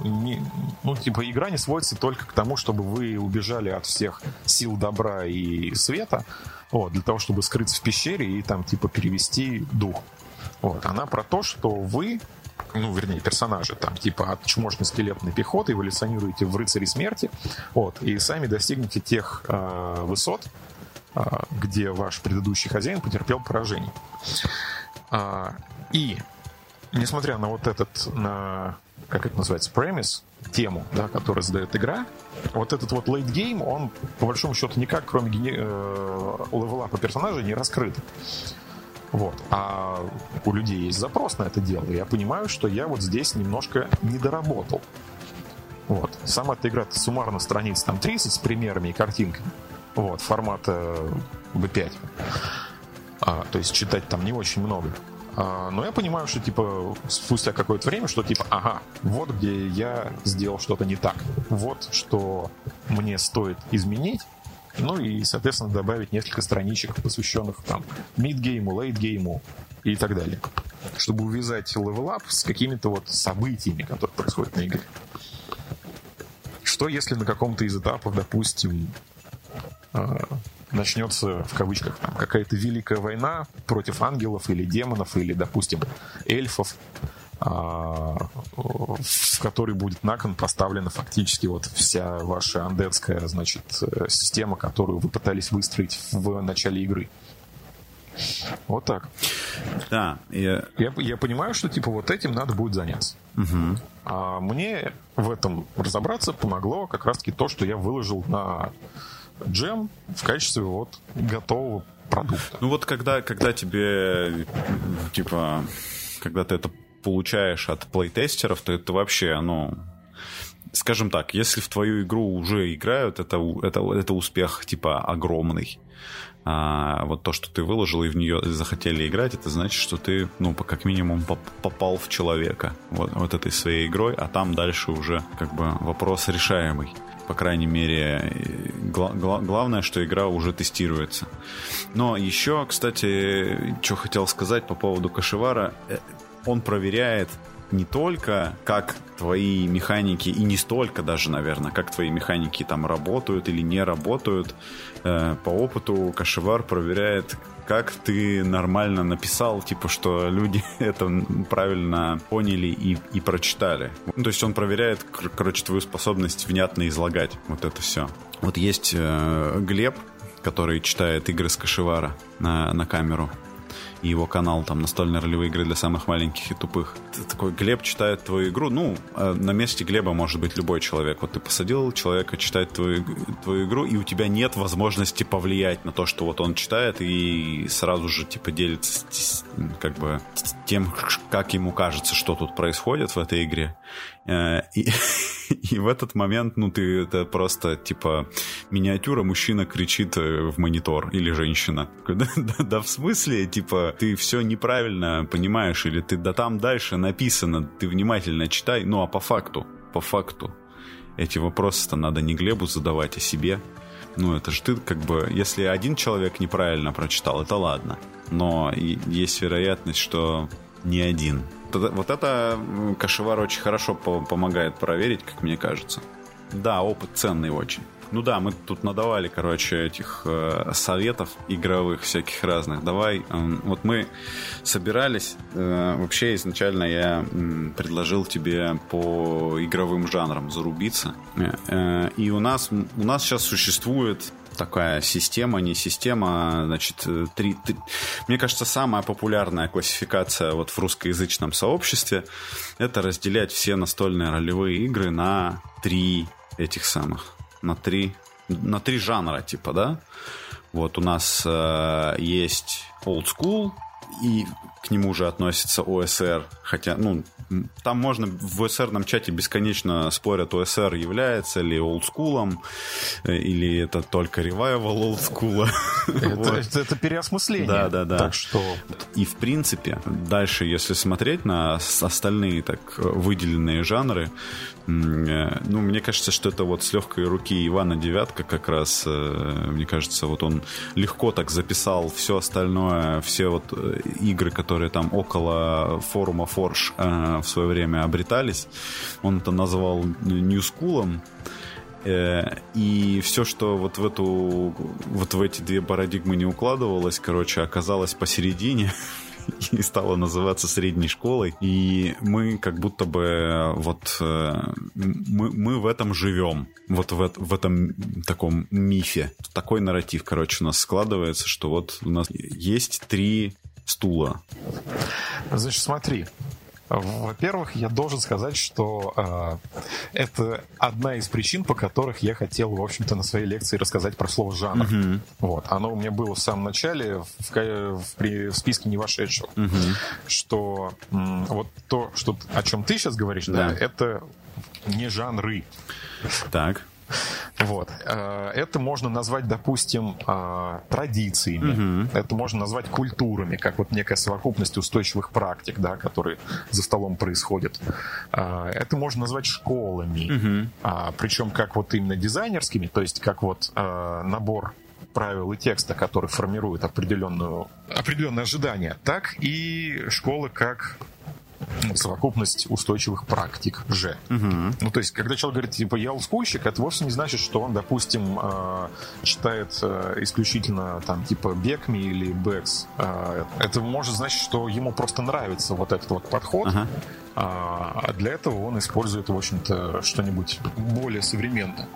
не, ну, типа, игра не сводится только к тому, чтобы вы убежали от всех сил добра и света, вот, для того, чтобы скрыться в пещере и там, типа, перевести дух. Вот. Она про то, что вы ну, вернее, персонажи, там, типа от чмошной скелетной пехоты эволюционируете в рыцари смерти, вот, и сами достигнете тех э, высот, а, где ваш предыдущий хозяин потерпел поражение. А, и, несмотря на вот этот, на, как это называется, premise, тему, да, которую задает игра, вот этот вот late game, он, по большому счету, никак, кроме гене... э, левела персонажа, не раскрыт. Вот. А у людей есть запрос на это дело. Я понимаю, что я вот здесь немножко не доработал. Вот. Сама эта игра суммарно страниц там 30 с примерами и картинками вот, формата B5. А, то есть читать там не очень много. А, но я понимаю, что типа спустя какое-то время, что типа, ага, вот где я сделал что-то не так. Вот что мне стоит изменить. Ну и, соответственно, добавить несколько страничек, посвященных там midgame у, lategame у и так далее. Чтобы увязать level up с какими-то вот событиями, которые происходят на игре. Что если на каком-то из этапов, допустим, начнется, в кавычках, там, какая-то великая война против ангелов или демонов, или, допустим, эльфов, а, в которой будет на кон поставлена фактически вот вся ваша андетская, значит, э, система, которую вы пытались выстроить в начале игры. Вот так. Да. Я... Я, я понимаю, что типа вот этим надо будет заняться. Угу. А мне в этом разобраться помогло как раз-таки то, что я выложил на джем в качестве вот готового продукта. Ну вот когда, когда тебе, типа, когда ты это получаешь от плейтестеров, то это вообще, ну, скажем так, если в твою игру уже играют, это, это, это успех, типа, огромный. А вот то, что ты выложил и в нее захотели играть, это значит, что ты, ну, как минимум попал в человека вот, вот этой своей игрой, а там дальше уже как бы вопрос решаемый по крайней мере, гла- гла- главное, что игра уже тестируется. Но еще, кстати, что хотел сказать по поводу Кашевара, э, он проверяет не только как твои механики, и не столько даже, наверное, как твои механики там работают или не работают. Э, по опыту Кашевар проверяет, как ты нормально написал, типа, что люди (laughs) это правильно поняли и, и прочитали. Ну, то есть он проверяет, короче, твою способность внятно излагать вот это все. Вот есть э, Глеб, который читает игры с Кашевара на, на камеру и его канал там настольные ролевые игры для самых маленьких и тупых. Ты такой, Глеб читает твою игру, ну, э, на месте Глеба может быть любой человек. Вот ты посадил человека читать твою, твою игру, и у тебя нет возможности повлиять на то, что вот он читает, и сразу же, типа, делится как бы тем, как ему кажется, что тут происходит в этой игре. Э, и, (laughs) и в этот момент, ну, ты это просто, типа, миниатюра, мужчина кричит э, в монитор, или женщина. Да, да, да в смысле, типа, ты все неправильно понимаешь, или ты, да там дальше написано, ты внимательно читай, ну, а по факту, по факту, эти вопросы-то надо не Глебу задавать, а себе. Ну, это же ты, как бы, если один человек неправильно прочитал, это ладно. Но есть вероятность, что не один. Вот это Кашевар очень хорошо помогает проверить, как мне кажется. Да, опыт ценный очень. Ну да, мы тут надавали, короче, этих э, советов игровых всяких разных. Давай, э, вот мы собирались. Э, вообще изначально я э, предложил тебе по игровым жанрам зарубиться. Э, э, и у нас у нас сейчас существует такая система, не система, значит, э, три, три... Мне кажется, самая популярная классификация вот в русскоязычном сообществе это разделять все настольные ролевые игры на три этих самых, на три, на три жанра, типа, да? Вот у нас э, есть old school, и к нему же относится ОСР, хотя, ну, там можно в ОСРном чате бесконечно спорят, ОСР является ли олдскулом, э, или это только ревайвал олдскула. Это, (laughs) вот. это, это переосмысление. Да, да, да. Так что... И в принципе, дальше, если смотреть на остальные так выделенные жанры, Э, ну, мне кажется, что это вот с легкой руки Ивана Девятка как раз, э, мне кажется, вот он легко так записал все остальное, все вот э, игры, которые там около форума Forge в свое время обретались, он это назвал School, и все, что вот в эту, вот в эти две парадигмы не укладывалось, короче, оказалось посередине. (laughs) (laughs) и стала называться средней школой. И мы как будто бы вот э, мы, мы в этом живем. Вот в, в этом таком мифе. Такой нарратив, короче, у нас складывается, что вот у нас есть три стула. Значит, смотри, во-первых, я должен сказать, что э, это одна из причин, по которых я хотел, в общем-то, на своей лекции рассказать про слово жанр. Uh-huh. Вот, оно у меня было в самом начале в, в, в, в списке не вошедшего, uh-huh. что м, вот то, что о чем ты сейчас говоришь, да, да это не жанры. Так. (laughs) Вот. Э, это можно назвать, допустим, э, традициями. Угу. Это можно назвать культурами, как вот некая совокупность устойчивых практик, да, которые за столом происходят. Э, это можно назвать школами. Угу. Причем как вот именно дизайнерскими, то есть как вот набор правил и текста, который формирует определенную, определенное ожидание, так и школы как совокупность устойчивых практик же. Угу. Ну, то есть, когда человек говорит, типа, я олдскульщик, это вовсе не значит, что он, допустим, э, читает э, исключительно, там, типа, Бекми или Бэкс. Э, это может значить, что ему просто нравится вот этот вот подход, ага. а для этого он использует, в общем-то, что-нибудь более современное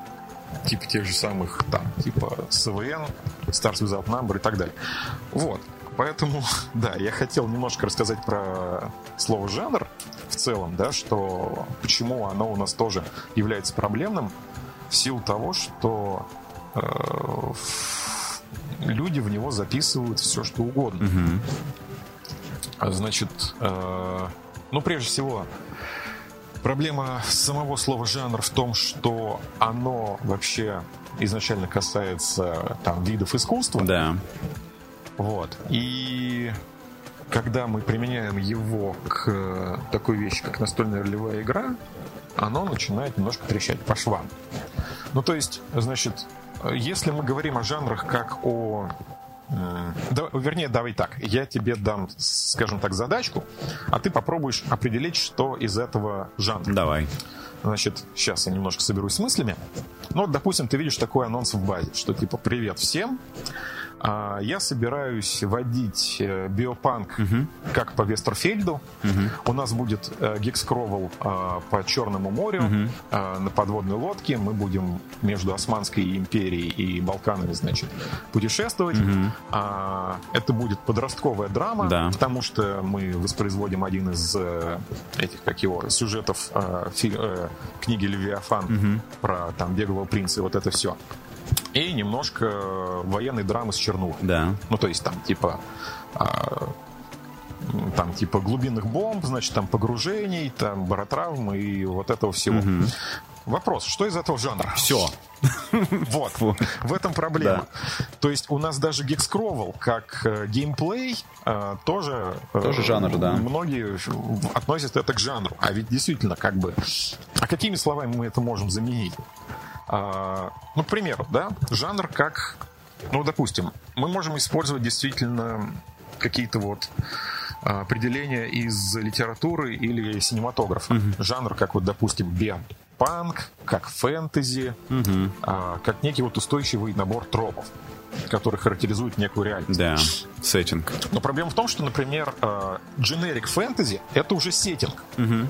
типа тех же самых там, типа СВН, Stars Without Number и так далее. Вот. Поэтому, (laughs) да, я хотел немножко рассказать про слово жанр в целом, да, что почему оно у нас тоже является проблемным в силу того, что э, люди в него записывают все, что угодно. Угу. Значит, э, ну, прежде всего, проблема самого слова жанр в том, что оно вообще изначально касается там видов искусства. Да. Вот. И когда мы применяем его к такой вещи, как настольная ролевая игра, оно начинает немножко трещать по швам. Ну, то есть, значит, если мы говорим о жанрах как о Да, вернее, давай так. Я тебе дам, скажем так, задачку, а ты попробуешь определить, что из этого жанра. Давай. Значит, сейчас я немножко соберусь с мыслями. Ну, вот, допустим, ты видишь такой анонс в базе, что типа «Привет всем, я собираюсь водить э, биопанк угу. как по Вестерфельду. Угу. У нас будет э, гекскровел а, по Черному морю угу. на подводной лодке. Мы будем между Османской империей и Балканами, значит, путешествовать. Угу. Это будет подростковая драма, да. потому что мы воспроизводим один из э, этих, как его, сюжетов книги Левиафан угу. про там бегового принца и вот это все и немножко военной драмы с чернухой. Да. Ну, то есть там типа а, там типа глубинных бомб, значит, там погружений, там баротравмы и вот этого всего. Угу. Вопрос, что из этого жанра? Все. (laughs) Вот, в этом проблема. Да. То есть у нас даже Gexcrawl как э, геймплей э, тоже... Э, тоже жанр, да. Многие относят это к жанру. А ведь действительно, как бы... А какими словами мы это можем заменить? А, ну, к примеру, да, жанр как, ну, допустим, мы можем использовать действительно какие-то вот а, определения из литературы или синематографа. Угу. Жанр, как вот, допустим, биопанк, как фэнтези, угу. а, как некий вот устойчивый набор тропов который характеризует некую реальность. Да, сеттинг. Но проблема в том, что, например, generic фэнтези — это уже сеттинг. Угу.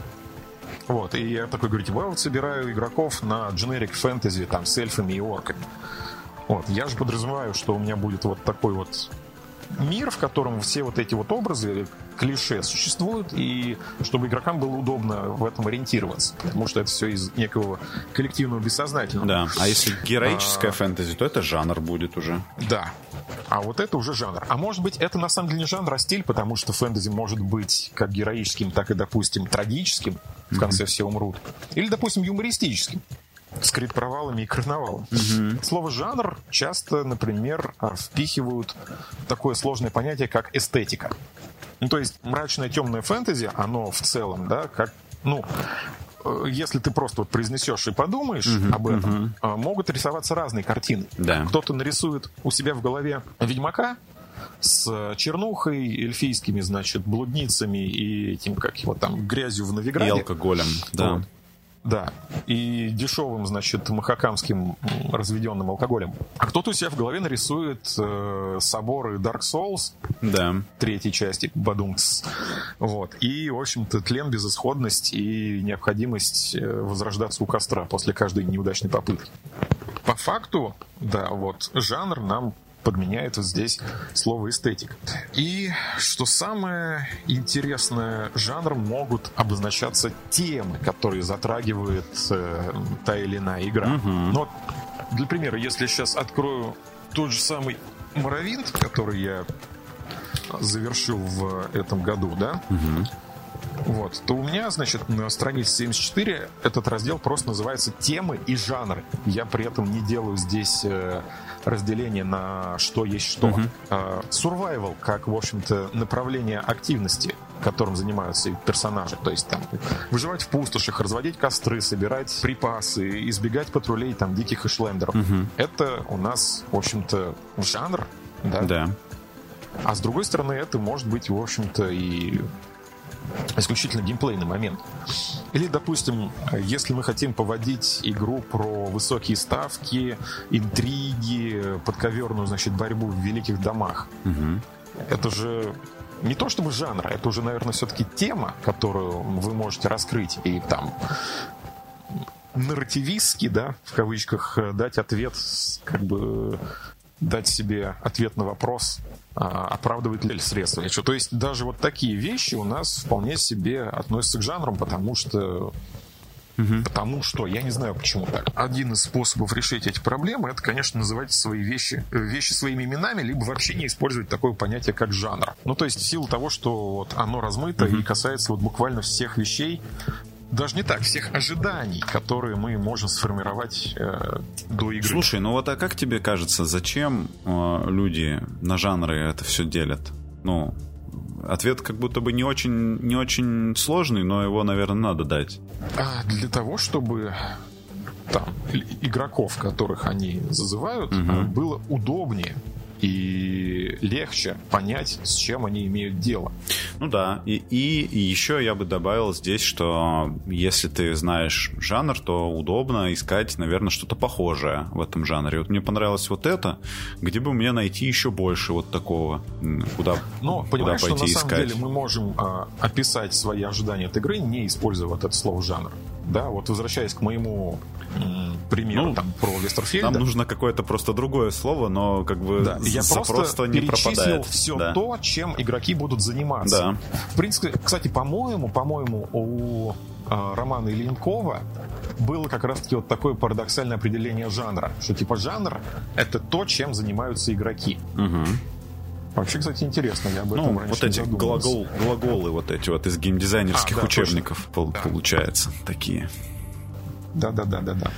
Вот, и я такой говорю, типа, я вот собираю игроков на generic фэнтези, там, с эльфами и орками. Вот, я же подразумеваю, что у меня будет вот такой вот мир, в котором все вот эти вот образы, клише существуют, и чтобы игрокам было удобно в этом ориентироваться, потому что это все из некого коллективного бессознательного. Да, а если героическая а... фэнтези, то это жанр будет уже. Да, а вот это уже жанр. А может быть, это на самом деле не жанр, а стиль, потому что фэнтези может быть как героическим, так и, допустим, трагическим, в конце mm-hmm. все умрут. Или, допустим, юмористическим с провалами и карнавалом. Угу. Слово жанр часто, например, впихивают такое сложное понятие, как эстетика. Ну, то есть мрачное темное фэнтези, оно в целом, да, как, ну, э, если ты просто вот произнесешь и подумаешь uh об этом, uh могут рисоваться разные картины. Да. Кто-то нарисует у себя в голове Ведьмака с чернухой, эльфийскими, значит, блудницами и этим, как его там, грязью в Новиграде. И алкоголем, да. Вот. Да, и дешевым, значит, махакамским разведенным алкоголем. А кто-то у себя в голове нарисует э, соборы Dark Souls, да. третьей части, Бадумц. Вот. И, в общем-то, тлен, безысходность и необходимость э, возрождаться у костра после каждой неудачной попытки. По факту, да, вот, жанр нам подменяет вот здесь слово эстетик. И что самое интересное, жанром могут обозначаться темы, которые затрагивает э, та или иная игра. Угу. Ну, вот, для примера, если я сейчас открою тот же самый Моровинт, который я завершил в этом году, да, угу. Вот, то у меня, значит, на странице 74 этот раздел просто называется «Темы и жанры». Я при этом не делаю здесь э, разделение на что есть что. Uh-huh. Survival, как, в общем-то, направление активности, которым занимаются персонажи. То есть там выживать в пустошах, разводить костры, собирать припасы, избегать патрулей там диких ишлендеров. Uh-huh. Это у нас, в общем-то, жанр, да? Да. А с другой стороны, это может быть, в общем-то, и исключительно геймплейный момент. Или, допустим, если мы хотим поводить игру про высокие ставки, интриги, подковерную, значит, борьбу в великих домах, угу. это же не то чтобы жанр, это уже, наверное, все-таки тема, которую вы можете раскрыть и там нарративистски, да, в кавычках, дать ответ, как бы дать себе ответ на вопрос, оправдывает ли средства. То есть даже вот такие вещи у нас вполне себе относятся к жанрам, потому что Угу. Потому что, я не знаю почему так. Один из способов решить эти проблемы, это, конечно, называть свои вещи, вещи своими именами, либо вообще не использовать такое понятие, как жанр. Ну, то есть в силу того, что вот оно размыто угу. и касается вот буквально всех вещей, даже не так, всех ожиданий, которые мы можем сформировать э, до игры. Слушай, ну вот а как тебе кажется, зачем э, люди на жанры это все делят? Ну, ответ как будто бы не очень, не очень сложный, но его, наверное, надо дать. А, для того, чтобы там игроков, которых они зазывают, угу. было удобнее и легче понять, с чем они имеют дело. Ну да, и, и, еще я бы добавил здесь, что если ты знаешь жанр, то удобно искать, наверное, что-то похожее в этом жанре. Вот мне понравилось вот это, где бы мне найти еще больше вот такого, куда, Но, куда пойти что на самом деле мы можем а, описать свои ожидания от игры, не используя вот это слово жанр. Да, вот возвращаясь к моему примеру ну, там, про Вестерфельда. Нам нужно какое-то просто другое слово, но как бы да. Я просто, просто не пропадает. все да. то, чем игроки будут заниматься. Да. В принципе, кстати, по-моему, по-моему, у э, Романа Ильинкова было как раз-таки вот такое парадоксальное определение жанра, что типа жанр — это то, чем занимаются игроки. Угу. Вообще, кстати, интересно, я об этом ну, вот эти глагол, глаголы вот эти вот из геймдизайнерских а, да, учебников пол, да. получается такие. Да, да, да, да, да.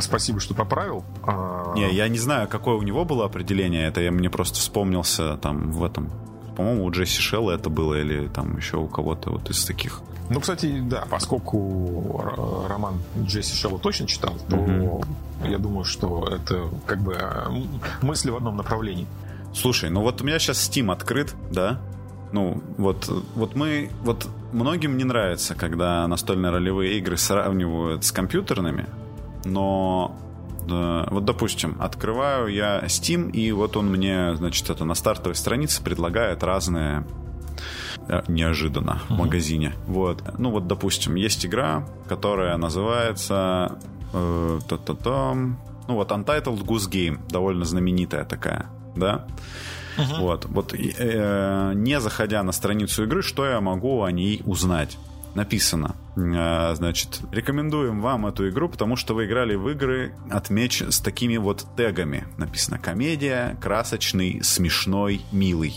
Спасибо, что поправил. А, не, я не знаю, какое у него было определение. Это я мне просто вспомнился там в этом. По-моему, у Джесси Шелла это было, или там еще у кого-то вот из таких. Ну, кстати, да, поскольку роман Джесси Шелла точно читал, то mm я думаю, что это как бы мысли в одном направлении. Слушай, ну вот у меня сейчас Steam открыт, да? Ну, вот, вот мы, вот многим не нравится, когда настольные ролевые игры сравнивают с компьютерными, но да, вот, допустим, открываю я Steam, и вот он мне, значит, это на стартовой странице предлагает разные э, неожиданно в магазине. Вот. Ну вот, допустим, есть игра, которая называется э, та-та-та, ну вот Untitled Goose Game, довольно знаменитая такая, да. Uh-huh. Вот, вот э, не заходя на страницу игры, что я могу о ней узнать? Написано, э, значит, рекомендуем вам эту игру, потому что вы играли в игры отмеч с такими вот тегами. Написано комедия, красочный, смешной, милый,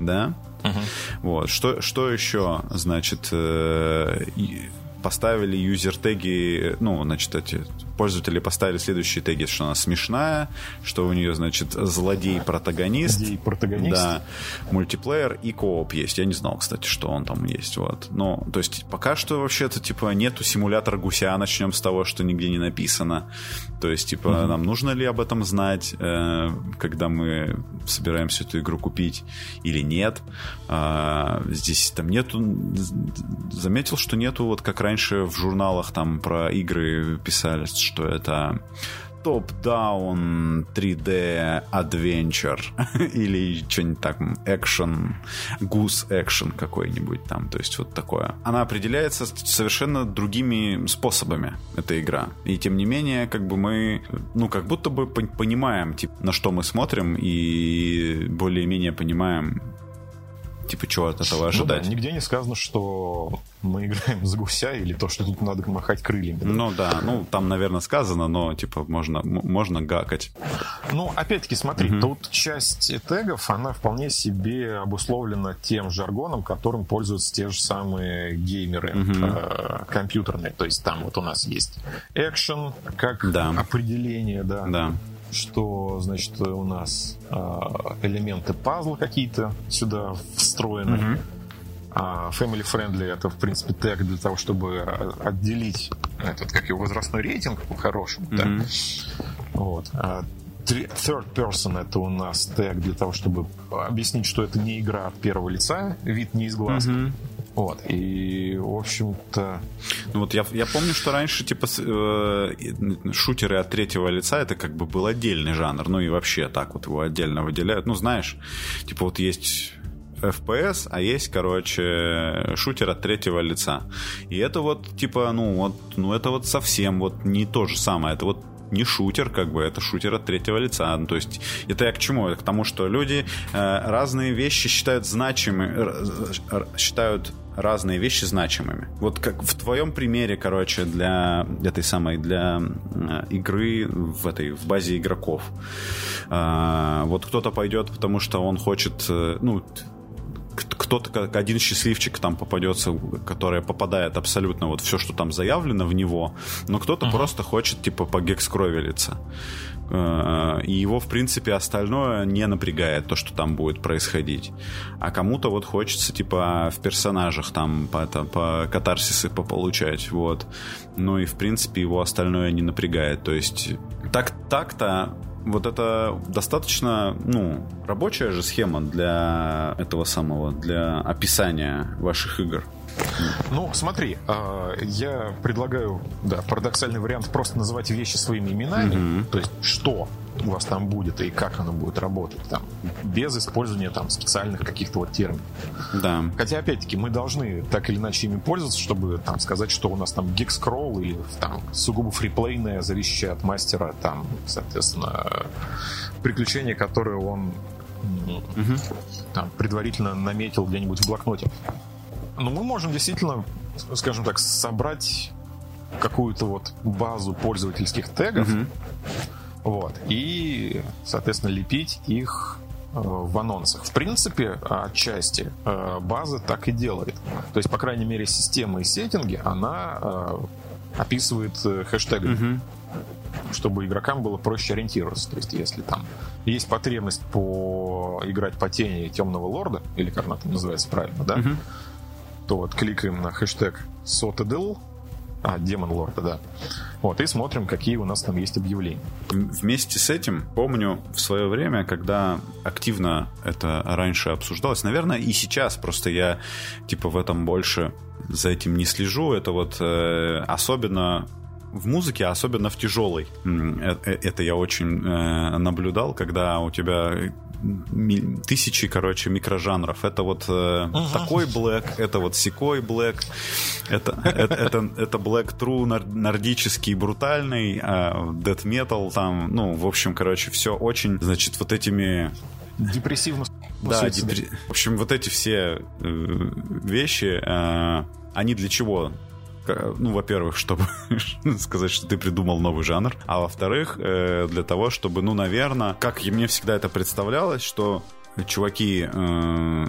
да? Uh-huh. Вот что что еще, значит, э, поставили юзер-теги, ну, значит, эти пользователи поставили следующие теги, что она смешная, что у нее, значит, злодей-протагонист. Злодей-протагонист. Да, мультиплеер и кооп есть. Я не знал, кстати, что он там есть, вот. Ну, то есть пока что вообще-то, типа, нету симулятора гуся, начнем с того, что нигде не написано. То есть, типа, mm-hmm. нам нужно ли об этом знать, э, когда мы собираемся эту игру купить или нет. А, здесь там нету... Заметил, что нету, вот как раньше в журналах там про игры писали, что это топ-даун 3D adventure (laughs) или что-нибудь так, экшен, гус экшен какой-нибудь там, то есть вот такое. Она определяется совершенно другими способами, эта игра. И тем не менее, как бы мы, ну, как будто бы понимаем, типа, на что мы смотрим и более-менее понимаем, типа, чего от этого ожидать. Ну, да, нигде не сказано, что мы играем за гуся или то, что тут надо махать крыльями. Да? Ну да, ну там, наверное, сказано, но типа можно, можно гакать. Ну, опять-таки, смотри, угу. тут часть тегов, она вполне себе обусловлена тем жаргоном, которым пользуются те же самые геймеры угу. э, компьютерные. То есть там вот у нас есть экшен как да. определение, да. Да что, значит, у нас э, элементы пазла какие-то сюда встроены. Mm-hmm. А family friendly это, в принципе, тег для того, чтобы отделить этот, как его, возрастной рейтинг по-хорошему. Mm-hmm. Да? Вот. А third person это у нас тег для того, чтобы объяснить, что это не игра от первого лица, вид не из глаз. Mm-hmm. Вот. И, в общем-то... Ну вот я, я помню, что раньше, типа, э, шутеры от третьего лица, это как бы был отдельный жанр. Ну и вообще так вот его отдельно выделяют. Ну, знаешь, типа вот есть FPS, а есть, короче, шутер от третьего лица. И это вот, типа, ну вот, ну это вот совсем вот не то же самое. Это вот не шутер, как бы, это шутер от третьего лица. Ну, то есть, это я к чему? Это к тому, что люди э, разные вещи считают значимыми, считают разные вещи значимыми. Вот как в твоем примере, короче, для этой самой, для э, игры в этой, в базе игроков. Э, вот кто-то пойдет, потому что он хочет, э, ну, кто-то как один счастливчик там попадется, который попадает абсолютно вот все, что там заявлено в него, но кто-то uh-huh. просто хочет типа по гекс-кровелиться. Э, и его, в принципе, остальное не напрягает то, что там будет происходить. А кому-то вот хочется, типа, в персонажах там по, это, по катарсисы пополучать, вот. Ну и, в принципе, его остальное не напрягает. То есть, так, так-то вот это достаточно, ну, рабочая же схема для этого самого, для описания ваших игр. Ну, смотри, а, я предлагаю, да, парадоксальный вариант просто называть вещи своими именами. Mm-hmm. То есть, что у вас там будет и как оно будет работать, там, без использования там специальных каких-то вот терминов. Да. Хотя, опять-таки, мы должны так или иначе ими пользоваться, чтобы там сказать, что у нас там гикскролл или там сугубо фриплейное, зависящее от мастера, там, соответственно, приключение, которое он угу. там предварительно наметил где-нибудь в блокноте. Но мы можем действительно, скажем так, собрать какую-то вот базу пользовательских тегов, угу. Вот, и, соответственно, лепить их э, в анонсах. В принципе, отчасти э, база так и делает. То есть, по крайней мере, система и сеттинги, она э, описывает хэштегами. Угу чтобы игрокам было проще ориентироваться. То есть, если там есть потребность по играть по тени темного лорда, или как она там называется правильно, да, uh то вот кликаем на хэштег Sotedel, а, Демон Лорда, да. Вот, и смотрим, какие у нас там есть объявления. Вместе с этим, помню, в свое время, когда активно это раньше обсуждалось, наверное, и сейчас, просто я, типа, в этом больше за этим не слежу, это вот э, особенно в музыке, особенно в тяжелой. Э, э, это я очень э, наблюдал, когда у тебя тысячи, короче, микрожанров. Это вот э, угу. такой блэк, это вот секой блэк, это, это, это, это black true нордический, брутальный, а death metal там, ну, в общем, короче, все очень, значит, вот этими... Депрессивно. Да, депр... в общем, вот эти все э, вещи, э, они для чего? Ну, во-первых, чтобы (laughs) сказать, что ты придумал новый жанр, а во-вторых, э, для того, чтобы, ну, наверное, как мне всегда это представлялось, что чуваки э,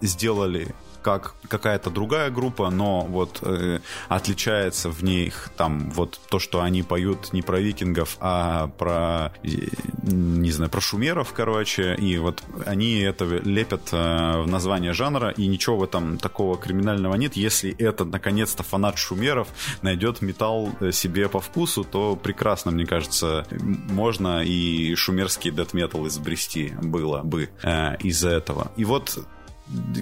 сделали как какая-то другая группа, но вот э, отличается в них там вот то, что они поют не про викингов, а про, не знаю, про шумеров, короче, и вот они это лепят э, в название жанра, и ничего в этом такого криминального нет. Если это, наконец-то, фанат шумеров найдет металл э, себе по вкусу, то прекрасно, мне кажется, можно и шумерский дэт метал изобрести было бы э, из-за этого. И вот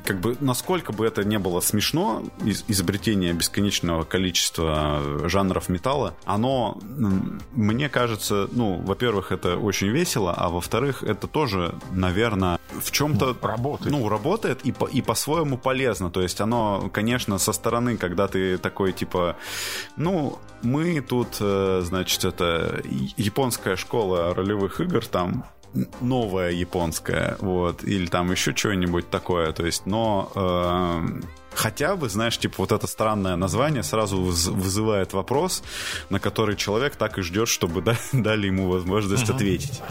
как бы насколько бы это не было смешно, из изобретение бесконечного количества жанров металла, оно, мне кажется, ну, во-первых, это очень весело, а во-вторых, это тоже, наверное, в чем-то... Ну, работает. Ну, работает и, по, и по-своему полезно. То есть оно, конечно, со стороны, когда ты такой, типа, ну, мы тут, э, значит, это японская школа ролевых игр, там новая японская, вот, или там еще что-нибудь такое, то есть, но э, хотя бы, знаешь, типа вот это странное название сразу вызывает вопрос, на который человек так и ждет, чтобы (laughs) дали ему возможность uh-huh. ответить.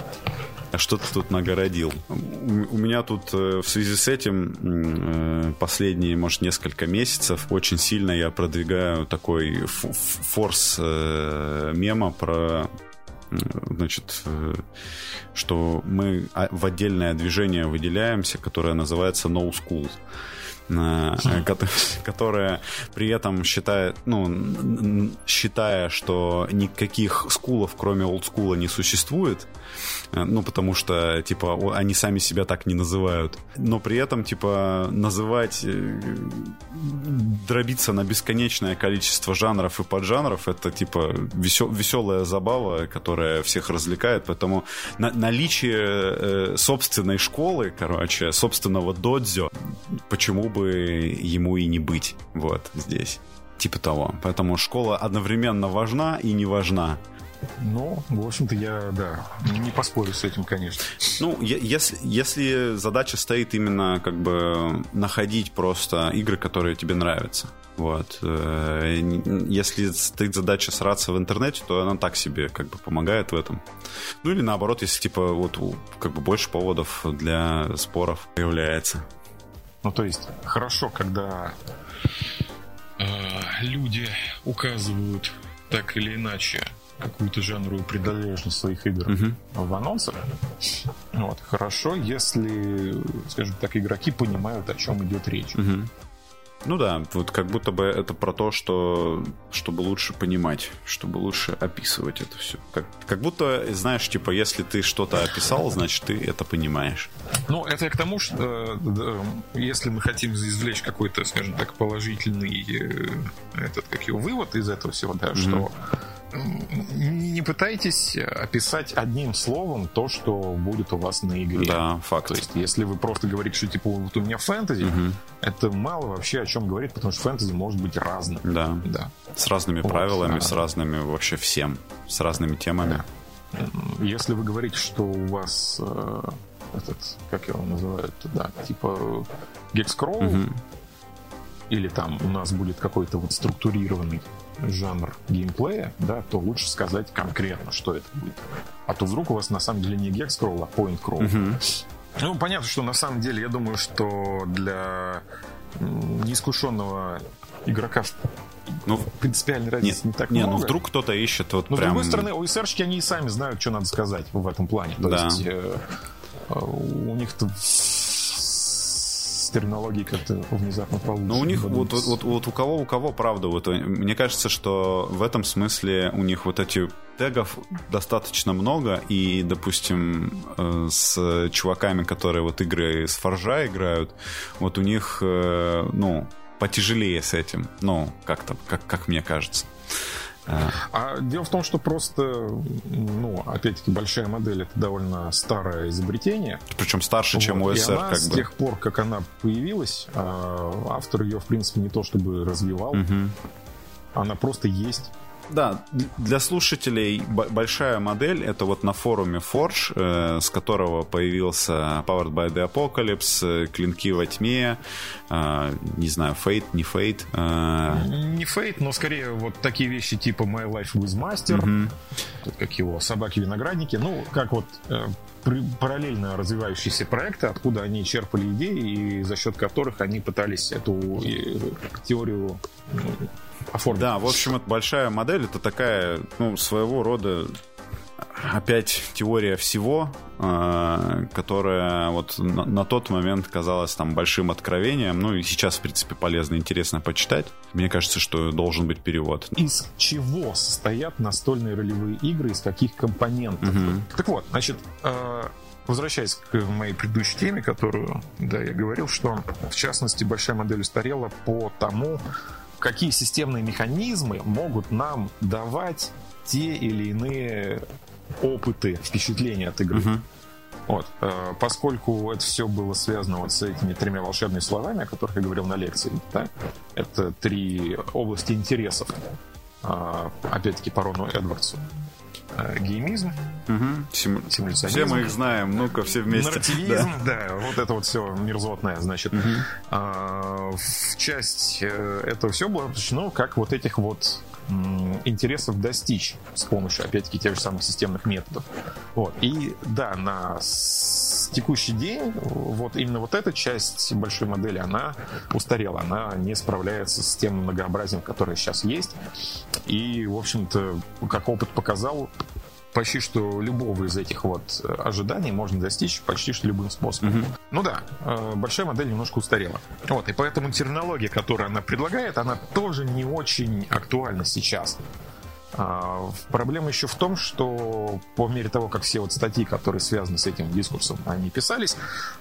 А что ты тут нагородил? У меня тут э, в связи с этим э, последние, может, несколько месяцев очень сильно я продвигаю такой форс э, мема про значит, э, что мы а, в отдельное движение выделяемся, которое называется No School. Э, (laughs) которая при этом считает, ну, считая, что никаких скулов, кроме олдскула, не существует, ну, потому что, типа, они сами себя так не называют. Но при этом, типа, называть, э, дробиться на бесконечное количество жанров и поджанров, это, типа, весел, веселая забава, которая всех развлекает, поэтому на, наличие э, собственной школы, короче, собственного додзё, почему бы ему и не быть, вот, здесь типа того. Поэтому школа одновременно важна и не важна. Ну, в общем-то, я, да, не поспорю с этим, конечно. Ну, если, если задача стоит именно как бы находить просто игры, которые тебе нравятся, вот. Э, если стоит задача сраться в интернете, то она так себе как бы помогает в этом. Ну или наоборот, если типа вот как бы больше поводов для споров появляется. Ну то есть хорошо, когда э, люди указывают так или иначе какую-то жанровую принадлежность своих игр uh-huh. в анонсах. Вот. Хорошо, если, скажем так, игроки понимают, о чем идет речь. Uh-huh. Ну да, вот как будто бы это про то, что чтобы лучше понимать, чтобы лучше описывать это все. Как, как будто, знаешь, типа, если ты что-то описал, значит, ты это понимаешь. Ну, это к тому, что э, если мы хотим извлечь какой-то, скажем так, положительный э, этот, как его, вывод из этого всего, да, mm-hmm. что не пытайтесь описать одним словом то, что будет у вас на игре. Да, факт. То есть, если вы просто говорите, что типа вот у меня фэнтези, угу. это мало вообще о чем говорит, потому что фэнтези может быть разным. Да. да. С разными вот, правилами, а... с разными вообще всем, с разными темами. Да. Если вы говорите, что у вас э, этот, как его называют, да, типа гекскролл, угу. или там у нас будет какой-то вот структурированный жанр геймплея, да, то лучше сказать конкретно, что это будет. А то вдруг у вас на самом деле не гекскролл, а point crawl. Uh-huh. Ну, понятно, что на самом деле я думаю, что для неискушенного игрока ну, принципиальной разницы не, не так не, ну, много. ну вдруг кто-то ищет вот Но прям... с другой стороны, OSR-щики, они и сами знают, что надо сказать в этом плане. То да. есть э, э у них-то терминологией как-то внезапно получше. Ну, у них вот, вот, вот, вот у кого, у кого, правда, вот, мне кажется, что в этом смысле у них вот эти тегов достаточно много, и, допустим, э, с чуваками, которые вот игры с Форжа играют, вот у них, э, ну, потяжелее с этим, ну, как-то, как, как мне кажется. А дело в том, что просто, ну, опять-таки, большая модель это довольно старое изобретение. Причем старше, вот. чем у СР, как с бы. тех пор, как она появилась, а, автор ее, в принципе, не то чтобы развивал, угу. она просто есть. Да, для слушателей большая модель это вот на форуме Forge, э, с которого появился Powered by the Apocalypse, э, Клинки во тьме, э, не знаю, Fate, не Fate. Не Fate, но скорее вот такие вещи типа My Life with Master, тут как его, Собаки-виноградники, ну, как вот параллельно развивающиеся проекты, откуда они черпали идеи и за счет которых они пытались эту теорию оформить. Да, в общем, это большая модель, это такая, ну, своего рода опять теория всего, э, которая вот на, тот момент казалась там большим откровением. Ну и сейчас, в принципе, полезно, интересно почитать. Мне кажется, что должен быть перевод. Из чего состоят настольные ролевые игры, из каких компонентов? Угу. Так вот, значит, э, Возвращаясь к моей предыдущей теме, которую, да, я говорил, что в частности большая модель устарела по тому, какие системные механизмы могут нам давать те или иные опыты, впечатления от игры. Uh-huh. Вот, э, поскольку это все было связано вот с этими тремя волшебными словами, о которых я говорил на лекции, да, это три области интересов, э, опять-таки по Рону Эдвардсу. Э, геймизм, угу. Сим... Все мы их знаем, ну-ка все вместе. Нарративизм, да. да, вот это вот все мерзотное, значит. Угу. А, в часть э, этого все было посвящено как вот этих вот интересов достичь с помощью, опять-таки, тех же самых системных методов. Вот. И да, на текущий день вот именно вот эта часть большой модели, она устарела, она не справляется с тем многообразием, которое сейчас есть. И, в общем-то, как опыт показал, почти что любого из этих вот ожиданий можно достичь почти что любым способом. Mm-hmm. Ну да, э, большая модель немножко устарела. Вот, и поэтому терминология, которую она предлагает, она тоже не очень актуальна сейчас. А, проблема еще в том, что по мере того, как все вот статьи, которые связаны с этим дискурсом, они писались,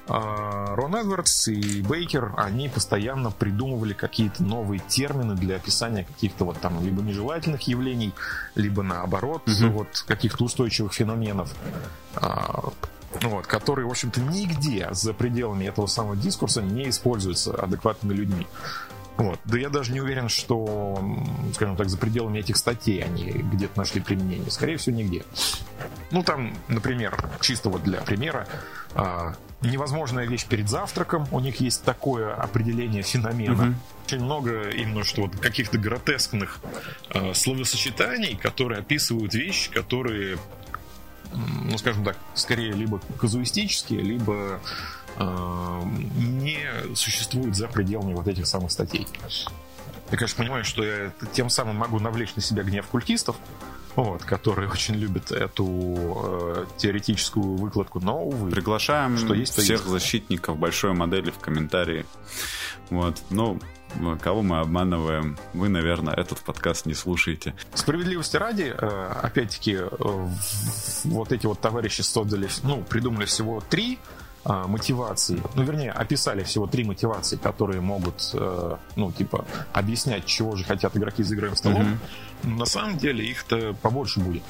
а, Рон Эдвардс и Бейкер, они постоянно придумывали какие-то новые термины для описания каких-то вот там либо нежелательных явлений, либо наоборот угу. вот каких-то устойчивых феноменов а, вот, которые, в общем-то, нигде за пределами этого самого дискурса не используются адекватными людьми. Вот. Да я даже не уверен, что, скажем так, за пределами этих статей они где-то нашли применение. Скорее всего, нигде. Ну, там, например, чисто вот для примера, а, невозможная вещь перед завтраком, у них есть такое определение феномена. Угу. Очень много именно что вот каких-то гротескных э, словосочетаний, которые описывают вещи, которые, ну, скажем так, скорее либо казуистические, либо не существует за пределами вот этих самых статей. Я, конечно, понимаю, что я тем самым могу навлечь на себя гнев культистов, вот, которые очень любят эту э, теоретическую выкладку, но, увы. Приглашаем что есть, всех есть. защитников большой модели в комментарии. Вот, ну, кого мы обманываем? Вы, наверное, этот подкаст не слушаете. Справедливости ради, э, опять-таки, вот эти вот товарищи создали, ну, придумали всего три а, мотивации, ну, вернее, описали всего три мотивации, которые могут, э, ну, типа, объяснять, чего же хотят игроки за игрой в столом. Mm-hmm. На самом деле их-то побольше будет.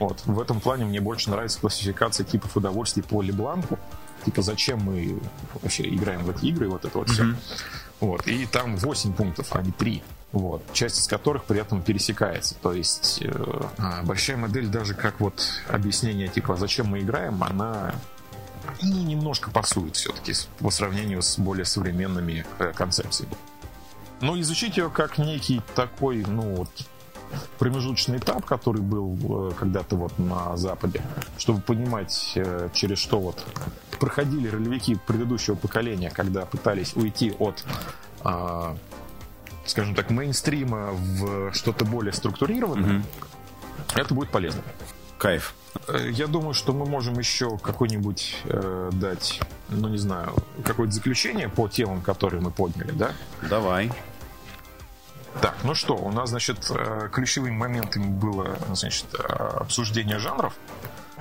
Вот. В этом плане мне больше нравится классификация типов удовольствий по Лебланку. Типа, зачем мы вообще играем в эти игры, вот это вот mm-hmm. все. Вот. И там 8 пунктов, а не 3 вот, часть из которых при этом пересекается. То есть э, а, большая модель даже как вот объяснение типа зачем мы играем, она и немножко пасует все-таки по сравнению с более современными э, концепциями. Но изучить ее как некий такой, ну вот, промежуточный этап, который был э, когда-то вот на Западе, чтобы понимать, э, через что вот проходили ролевики предыдущего поколения, когда пытались уйти от, э, скажем так, мейнстрима в что-то более структурированное, mm-hmm. это будет полезно. Кайф. Э, я думаю, что мы можем еще какой-нибудь э, дать, ну не знаю, какое-то заключение по темам, которые мы подняли, да? Давай. Так, ну что, у нас, значит, э, ключевым моментом было, значит, э, обсуждение жанров.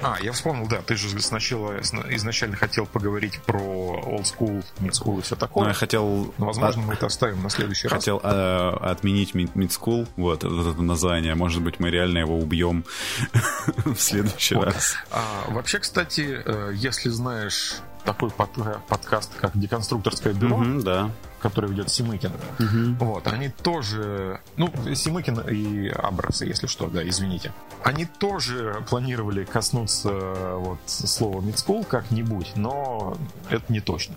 А, я вспомнил, да, ты же сначала изначально хотел поговорить про old school, mid school и все такое. Ну, я хотел... Но, возможно, от... мы это оставим на следующий хотел, раз. Хотел э, отменить mid, mid school, вот, вот это название. Может быть, мы реально его убьем (laughs) в следующий вот. раз. А, вообще, кстати, э, если знаешь такой под, подкаст, как «Деконструкторское бюро», угу, да. Который ведет Симыкин. Угу. Вот, они тоже... Ну, Симыкин и Абрасы, если что, да, извините. Они тоже планировали коснуться вот слова «мидскул» как-нибудь, но это не точно.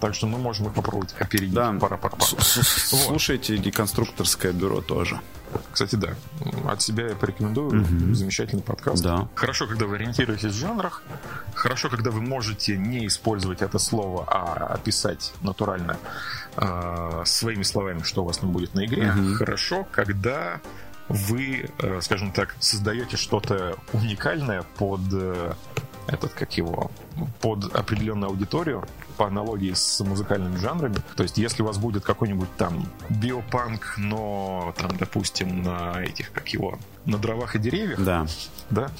Так что мы можем их попробовать опередить. Да. Пара, пара, пара. Слушайте «Деконструкторское бюро» тоже. Кстати, да. От себя я порекомендую. Угу. Замечательный подкаст. Да. Хорошо, когда вы ориентируетесь в жанрах. Хорошо, когда вы можете не использовать это слово, а описать натурально э, своими словами, что у вас там будет на игре. Угу. Хорошо, когда вы, э, скажем так, создаете что-то уникальное под э, этот, как его, под определенную аудиторию, по аналогии с музыкальными жанрами. То есть, если у вас будет какой-нибудь там биопанк, но там, допустим, на этих, как его, на дровах и деревьях. Да. Да?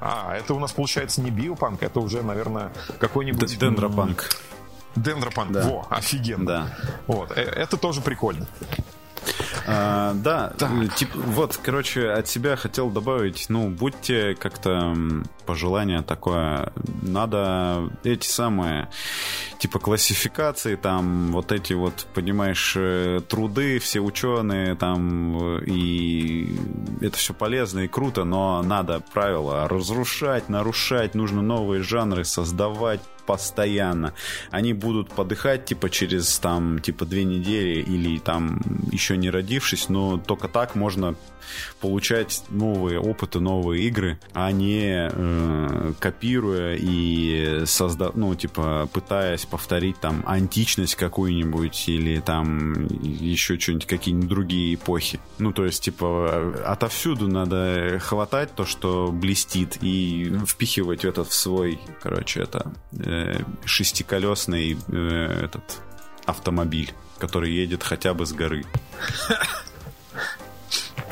А, это у нас получается не биопанк, это уже, наверное, какой-нибудь... Дендропанк. Дендропанк, да. во, офигенно. Да. Вот, э, это тоже прикольно. А, да, типа, вот, короче, от себя хотел добавить, ну, будьте как-то пожелание такое, надо эти самые, типа, классификации, там, вот эти вот, понимаешь, э, труды, все ученые, там, и это все полезно и круто, но надо правила разрушать, нарушать, нужно новые жанры создавать, постоянно. Они будут подыхать, типа, через, там, типа, две недели или, там, еще не родившись, но только так можно получать новые опыты, новые игры, а не э, копируя и созда... ну, типа, пытаясь повторить там античность какую-нибудь или там еще что-нибудь, какие-нибудь другие эпохи. Ну, то есть, типа, отовсюду надо хватать то, что блестит, и впихивать этот в свой, короче, это э, шестиколесный э, этот автомобиль, который едет хотя бы с горы.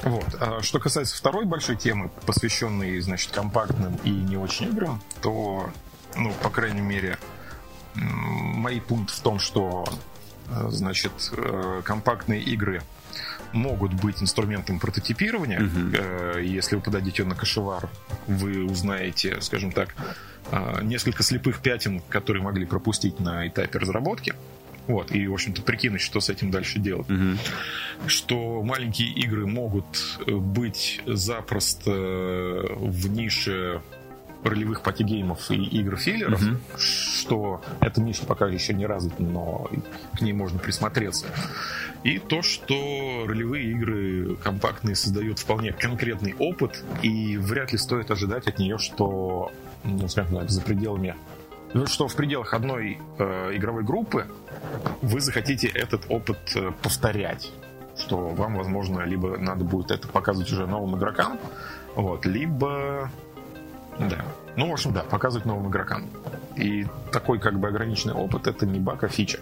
Вот. А что касается второй большой темы, посвященной, значит, компактным и не очень играм, то, ну, по крайней мере, мой пункт в том, что, э, значит, э, компактные игры могут быть инструментом прототипирования. Угу. Если вы подадите на кошевар, вы узнаете, скажем так, несколько слепых пятен, которые могли пропустить на этапе разработки. Вот, и, в общем-то, прикинуть, что с этим дальше делать. Угу. Что маленькие игры могут быть запросто в нише ролевых патигеймов и игр-филлеров, угу. что эта ниша пока еще не развита, но к ней можно присмотреться. И то, что ролевые игры компактные создают вполне конкретный опыт, и вряд ли стоит ожидать от нее, что, ну, скажем так, за пределами ну, что в пределах одной э, игровой группы вы захотите этот опыт э, повторять. Что вам, возможно, либо надо будет это показывать уже новым игрокам, вот, либо... Да. Ну, в общем, да, показывать новым игрокам. И такой как бы ограниченный опыт это не баг, а фича.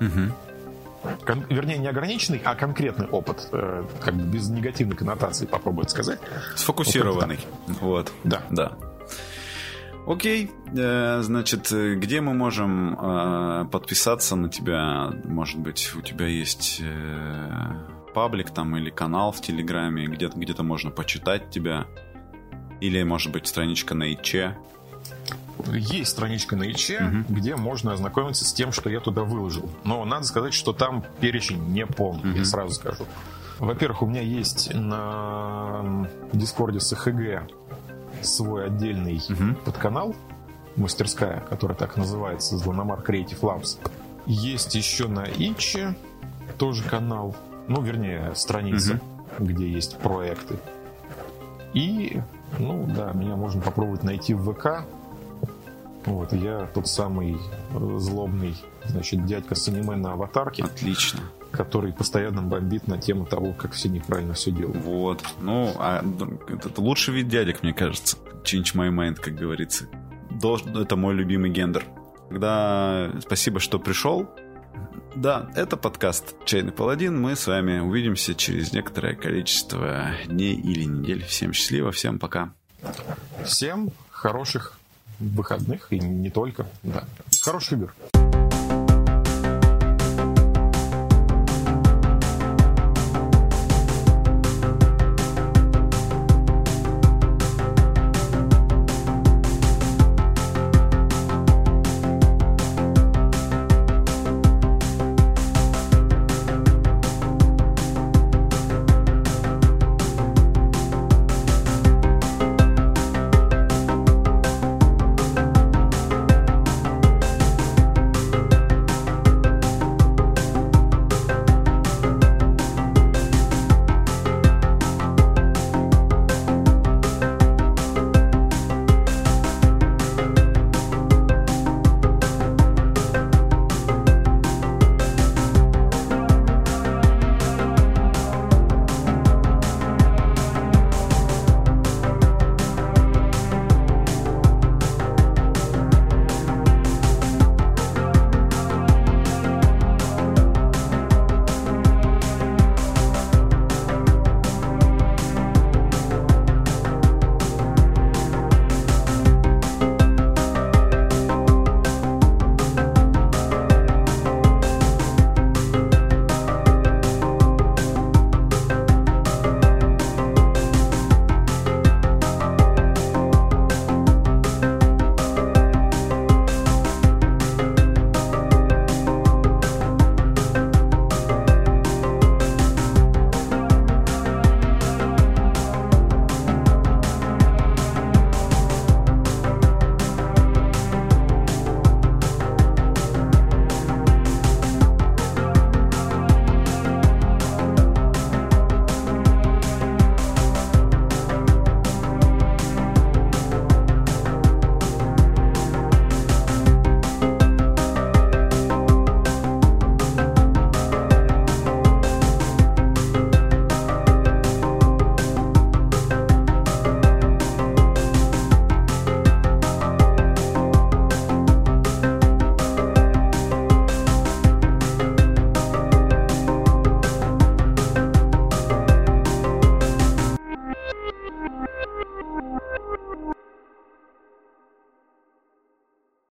Угу. Кон- вернее, не ограниченный, а конкретный опыт, э, как бы без негативной коннотации, попробую это сказать. Сфокусированный. Вот. Да. Да. Окей, э, значит, где мы можем э, подписаться на тебя? Может быть, у тебя есть э, паблик там или канал в Телеграме, где-то где можно почитать тебя? Или, может быть, страничка на ИЧ? Есть страничка на ИЧ, угу. где можно ознакомиться с тем, что я туда выложил. Но надо сказать, что там перечень не полный, угу. я сразу скажу. Во-первых, у меня есть на Дискорде с ХГ свой отдельный угу. подканал, мастерская, которая так называется, Злономар Creative Labs. Есть еще на Иче тоже канал, ну, вернее, страница, угу. где есть проекты. И, ну, да, меня можно попробовать найти в ВК. Вот, я тот самый э, злобный, значит, дядька с аниме на аватарке. Отлично который постоянно бомбит на тему того, как все неправильно все делают. Вот. Ну, а это лучший вид дядек, мне кажется. Change my mind, как говорится. Должен, это мой любимый гендер. Тогда спасибо, что пришел. Да, это подкаст «Чайный паладин». Мы с вами увидимся через некоторое количество дней или недель. Всем счастливо, всем пока. Всем хороших выходных и не только. Да. Хороших игр.